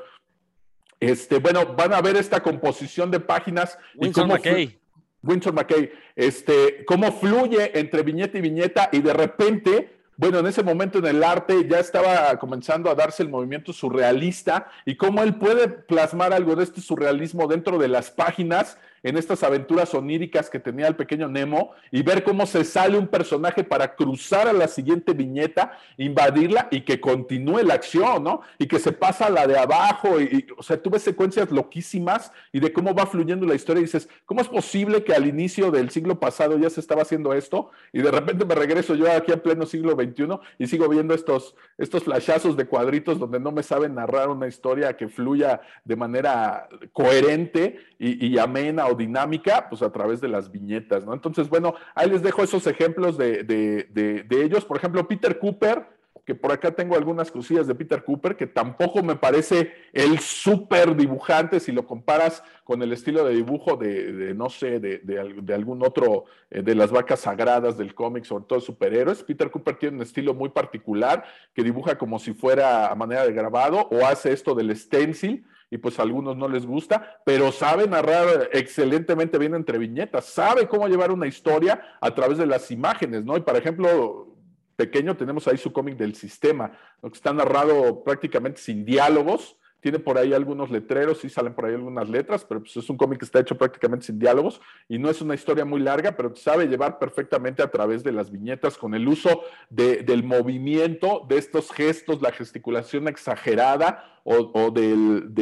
Este, bueno, van a ver esta composición de páginas. Winston McKay. Winston McKay, este, cómo fluye entre viñeta y viñeta y de repente, bueno, en ese momento en el arte ya estaba comenzando a darse el movimiento surrealista y cómo él puede plasmar algo de este surrealismo dentro de las páginas en estas aventuras oníricas que tenía el pequeño Nemo y ver cómo se sale un personaje para cruzar a la siguiente viñeta, invadirla y que continúe la acción, ¿no? Y que se pasa a la de abajo, y, o sea, tú ves secuencias loquísimas y de cómo va fluyendo la historia y dices, ¿cómo es posible que al inicio del siglo pasado ya se estaba haciendo esto? Y de repente me regreso yo aquí en pleno siglo XXI y sigo viendo estos, estos flashazos de cuadritos donde no me saben narrar una historia que fluya de manera coherente y, y amena dinámica, pues a través de las viñetas, ¿no? Entonces, bueno, ahí les dejo esos ejemplos de, de, ellos. Por ejemplo, Peter Cooper, que por acá tengo algunas cosillas de Peter Cooper, que tampoco me parece el súper dibujante si lo comparas con el estilo de dibujo de, no sé, de, algún otro eh, de las vacas sagradas del cómic, sobre todo superhéroes. Peter Cooper tiene un estilo muy particular que dibuja como si fuera a manera de grabado o hace esto del stencil y pues a algunos no les gusta, pero sabe narrar excelentemente bien entre viñetas, sabe cómo llevar una historia a través de las imágenes, ¿no? Y por ejemplo, pequeño tenemos ahí su cómic del sistema, que está narrado prácticamente sin diálogos, tiene por ahí algunos letreros, sí salen por ahí algunas letras, pero pues es un cómic que está hecho prácticamente sin diálogos y no es una historia muy larga, pero sabe llevar perfectamente a través de las viñetas con el uso del movimiento, de estos gestos, la gesticulación exagerada o, del,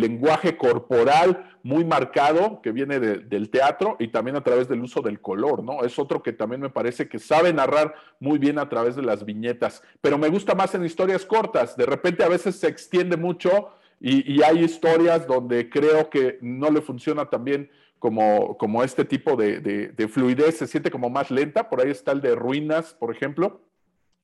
lenguaje corporal muy marcado que viene del teatro y también a través del uso del color, ¿no? Es otro que también me parece que sabe narrar muy bien a través de las viñetas, pero me gusta más en historias cortas, de repente a veces se extiende mucho Y, hay historias donde creo que no le funciona también como, como este tipo de, de, fluidez, se siente como más lenta. Por ahí está el de Ruinas, por ejemplo.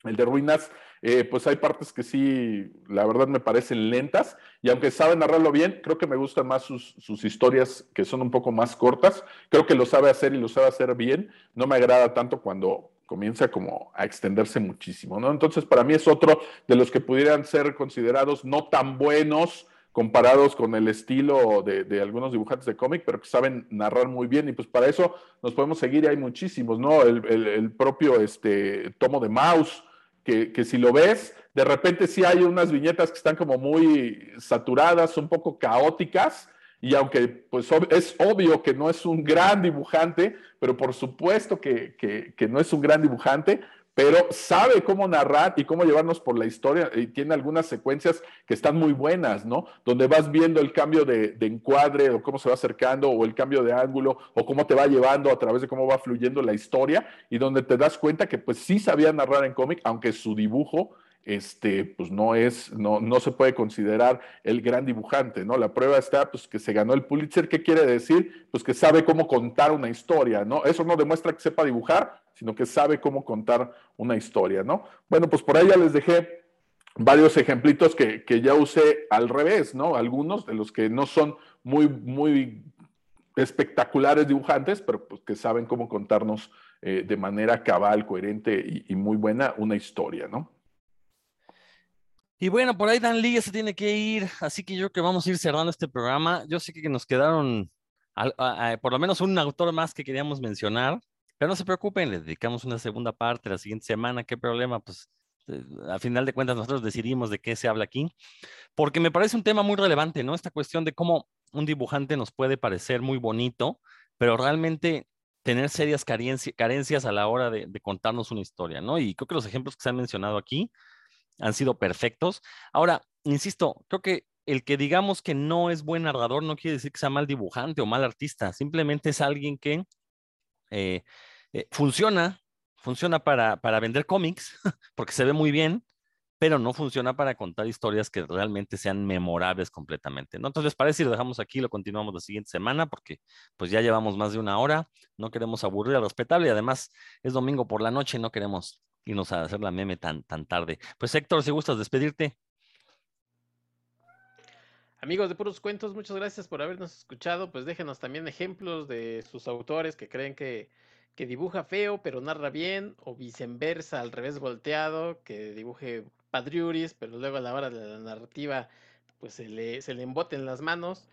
El de Ruinas, eh, pues hay partes que sí, la verdad me parecen lentas. Y aunque sabe narrarlo bien, creo que me gustan más sus, sus historias que son un poco más cortas. Creo que lo sabe hacer y lo sabe hacer bien. No me agrada tanto cuando comienza como a extenderse muchísimo, ¿no? Entonces, para mí es otro de los que pudieran ser considerados no tan buenos comparados con el estilo de, algunos dibujantes de cómic, pero que saben narrar muy bien, y pues para eso nos podemos seguir, y hay muchísimos, ¿no? El, propio este, tomo de Mouse, que, que, si lo ves, de repente sí hay unas viñetas que están como muy saturadas, un poco caóticas, y aunque pues es obvio que no es un gran dibujante, pero por supuesto que, no es un gran dibujante, pero sabe cómo narrar y cómo llevarnos por la historia y tiene algunas secuencias que están muy buenas, ¿no? Donde vas viendo el cambio de, encuadre o cómo se va acercando o el cambio de ángulo o cómo te va llevando a través de cómo va fluyendo la historia y donde te das cuenta que pues sí sabía narrar en cómic, aunque su dibujo este, pues no es, no, no se puede considerar el gran dibujante, ¿no? La prueba está, pues, que se ganó el Pulitzer. ¿Qué quiere decir? Pues que sabe cómo contar una historia, ¿no? Eso no demuestra que sepa dibujar, sino que sabe cómo contar una historia, ¿no? Bueno, pues por ahí ya les dejé varios ejemplitos que, ya usé al revés, ¿no? Algunos de los que no son muy, muy espectaculares dibujantes, pero pues que saben cómo contarnos eh, de manera cabal, coherente y, muy buena una historia, ¿no? Y bueno, por ahí Dan Lee se tiene que ir, así que yo creo que vamos a ir cerrando este programa. Yo sé que nos quedaron por lo menos un autor más que queríamos mencionar, pero no se preocupen, le dedicamos una segunda parte la siguiente semana. ¿Qué problema? Pues eh, al final de cuentas nosotros decidimos de qué se habla aquí, porque me parece un tema muy relevante, ¿no? Esta cuestión de cómo un dibujante nos puede parecer muy bonito, pero realmente tener serias carencias a la hora de, de contarnos una historia, ¿no? Y creo que los ejemplos que se han mencionado aquí han sido perfectos. Ahora, insisto, creo que el que digamos que no es buen narrador no quiere decir que sea mal dibujante o mal artista, simplemente es alguien que eh, eh, funciona, funciona para, para vender cómics, porque se ve muy bien, pero no funciona para contar historias que realmente sean memorables completamente. ¿no? Entonces, ¿les parece si lo dejamos aquí lo continuamos la siguiente semana? Porque pues ya llevamos más de una hora, no queremos aburrir al respetable y además es domingo por la noche, no queremos irnos a hacer la meme tan, tan tarde. Pues Héctor, si gustas despedirte. Amigos de Puros Cuentos, muchas gracias por habernos escuchado. Pues déjenos también ejemplos de sus autores que creen que, que dibuja feo pero narra bien, o viceversa, al revés volteado, que dibuje padriuris, pero luego a la hora de la narrativa pues se le, se le emboten las manos.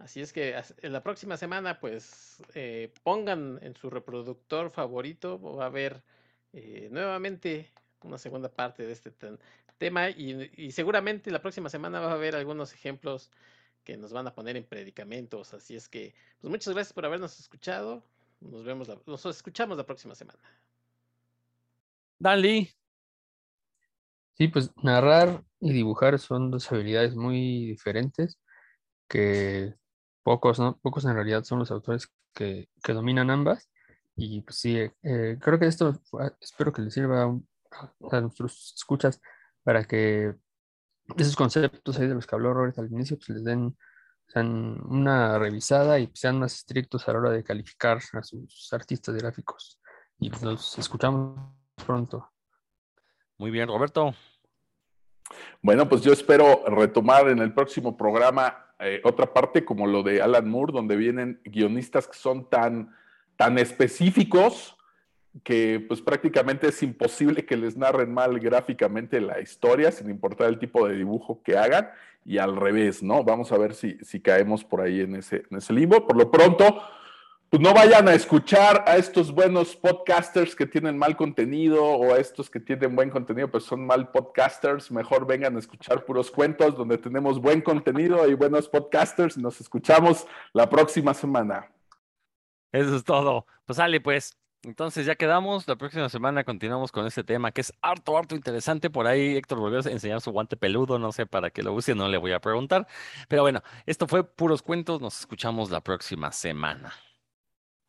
Así es que en la próxima semana pues eh, pongan en su reproductor favorito, va a haber eh, nuevamente una segunda parte de este tema y, seguramente la próxima semana va a haber algunos ejemplos que nos van a poner en predicamentos. Así es que, pues muchas gracias por habernos escuchado. Nos vemos, nos escuchamos la próxima semana. Dali. Sí, pues narrar y dibujar son dos habilidades muy diferentes que pocos, ¿no? Pocos en realidad son los autores que, que dominan ambas. Y pues sí, eh, creo que esto espero que les sirva a, nuestros escuchas para que esos conceptos ahí de los que habló Robert al inicio, pues les den una revisada y sean más estrictos a la hora de calificar a sus artistas gráficos. Y pues nos escuchamos pronto. Muy bien, Roberto. Bueno, pues yo espero retomar en el próximo programa eh, otra parte como lo de Alan Moore, donde vienen guionistas que son tan tan específicos que pues prácticamente es imposible que les narren mal gráficamente la historia sin importar el tipo de dibujo que hagan y al revés, ¿no? Vamos a ver si, si caemos por ahí en ese, en ese limbo. Por lo pronto, pues no vayan a escuchar a estos buenos podcasters que tienen mal contenido o a estos que tienen buen contenido, pues son mal podcasters. Mejor vengan a escuchar puros cuentos donde tenemos buen contenido y buenos podcasters. Nos escuchamos la próxima semana. Eso es todo. Pues sale, pues. Entonces ya quedamos. La próxima semana continuamos con este tema que es harto, harto interesante. Por ahí Héctor volvió a enseñar su guante peludo. No sé para qué lo use, no le voy a preguntar. Pero bueno, esto fue puros cuentos. Nos escuchamos la próxima semana.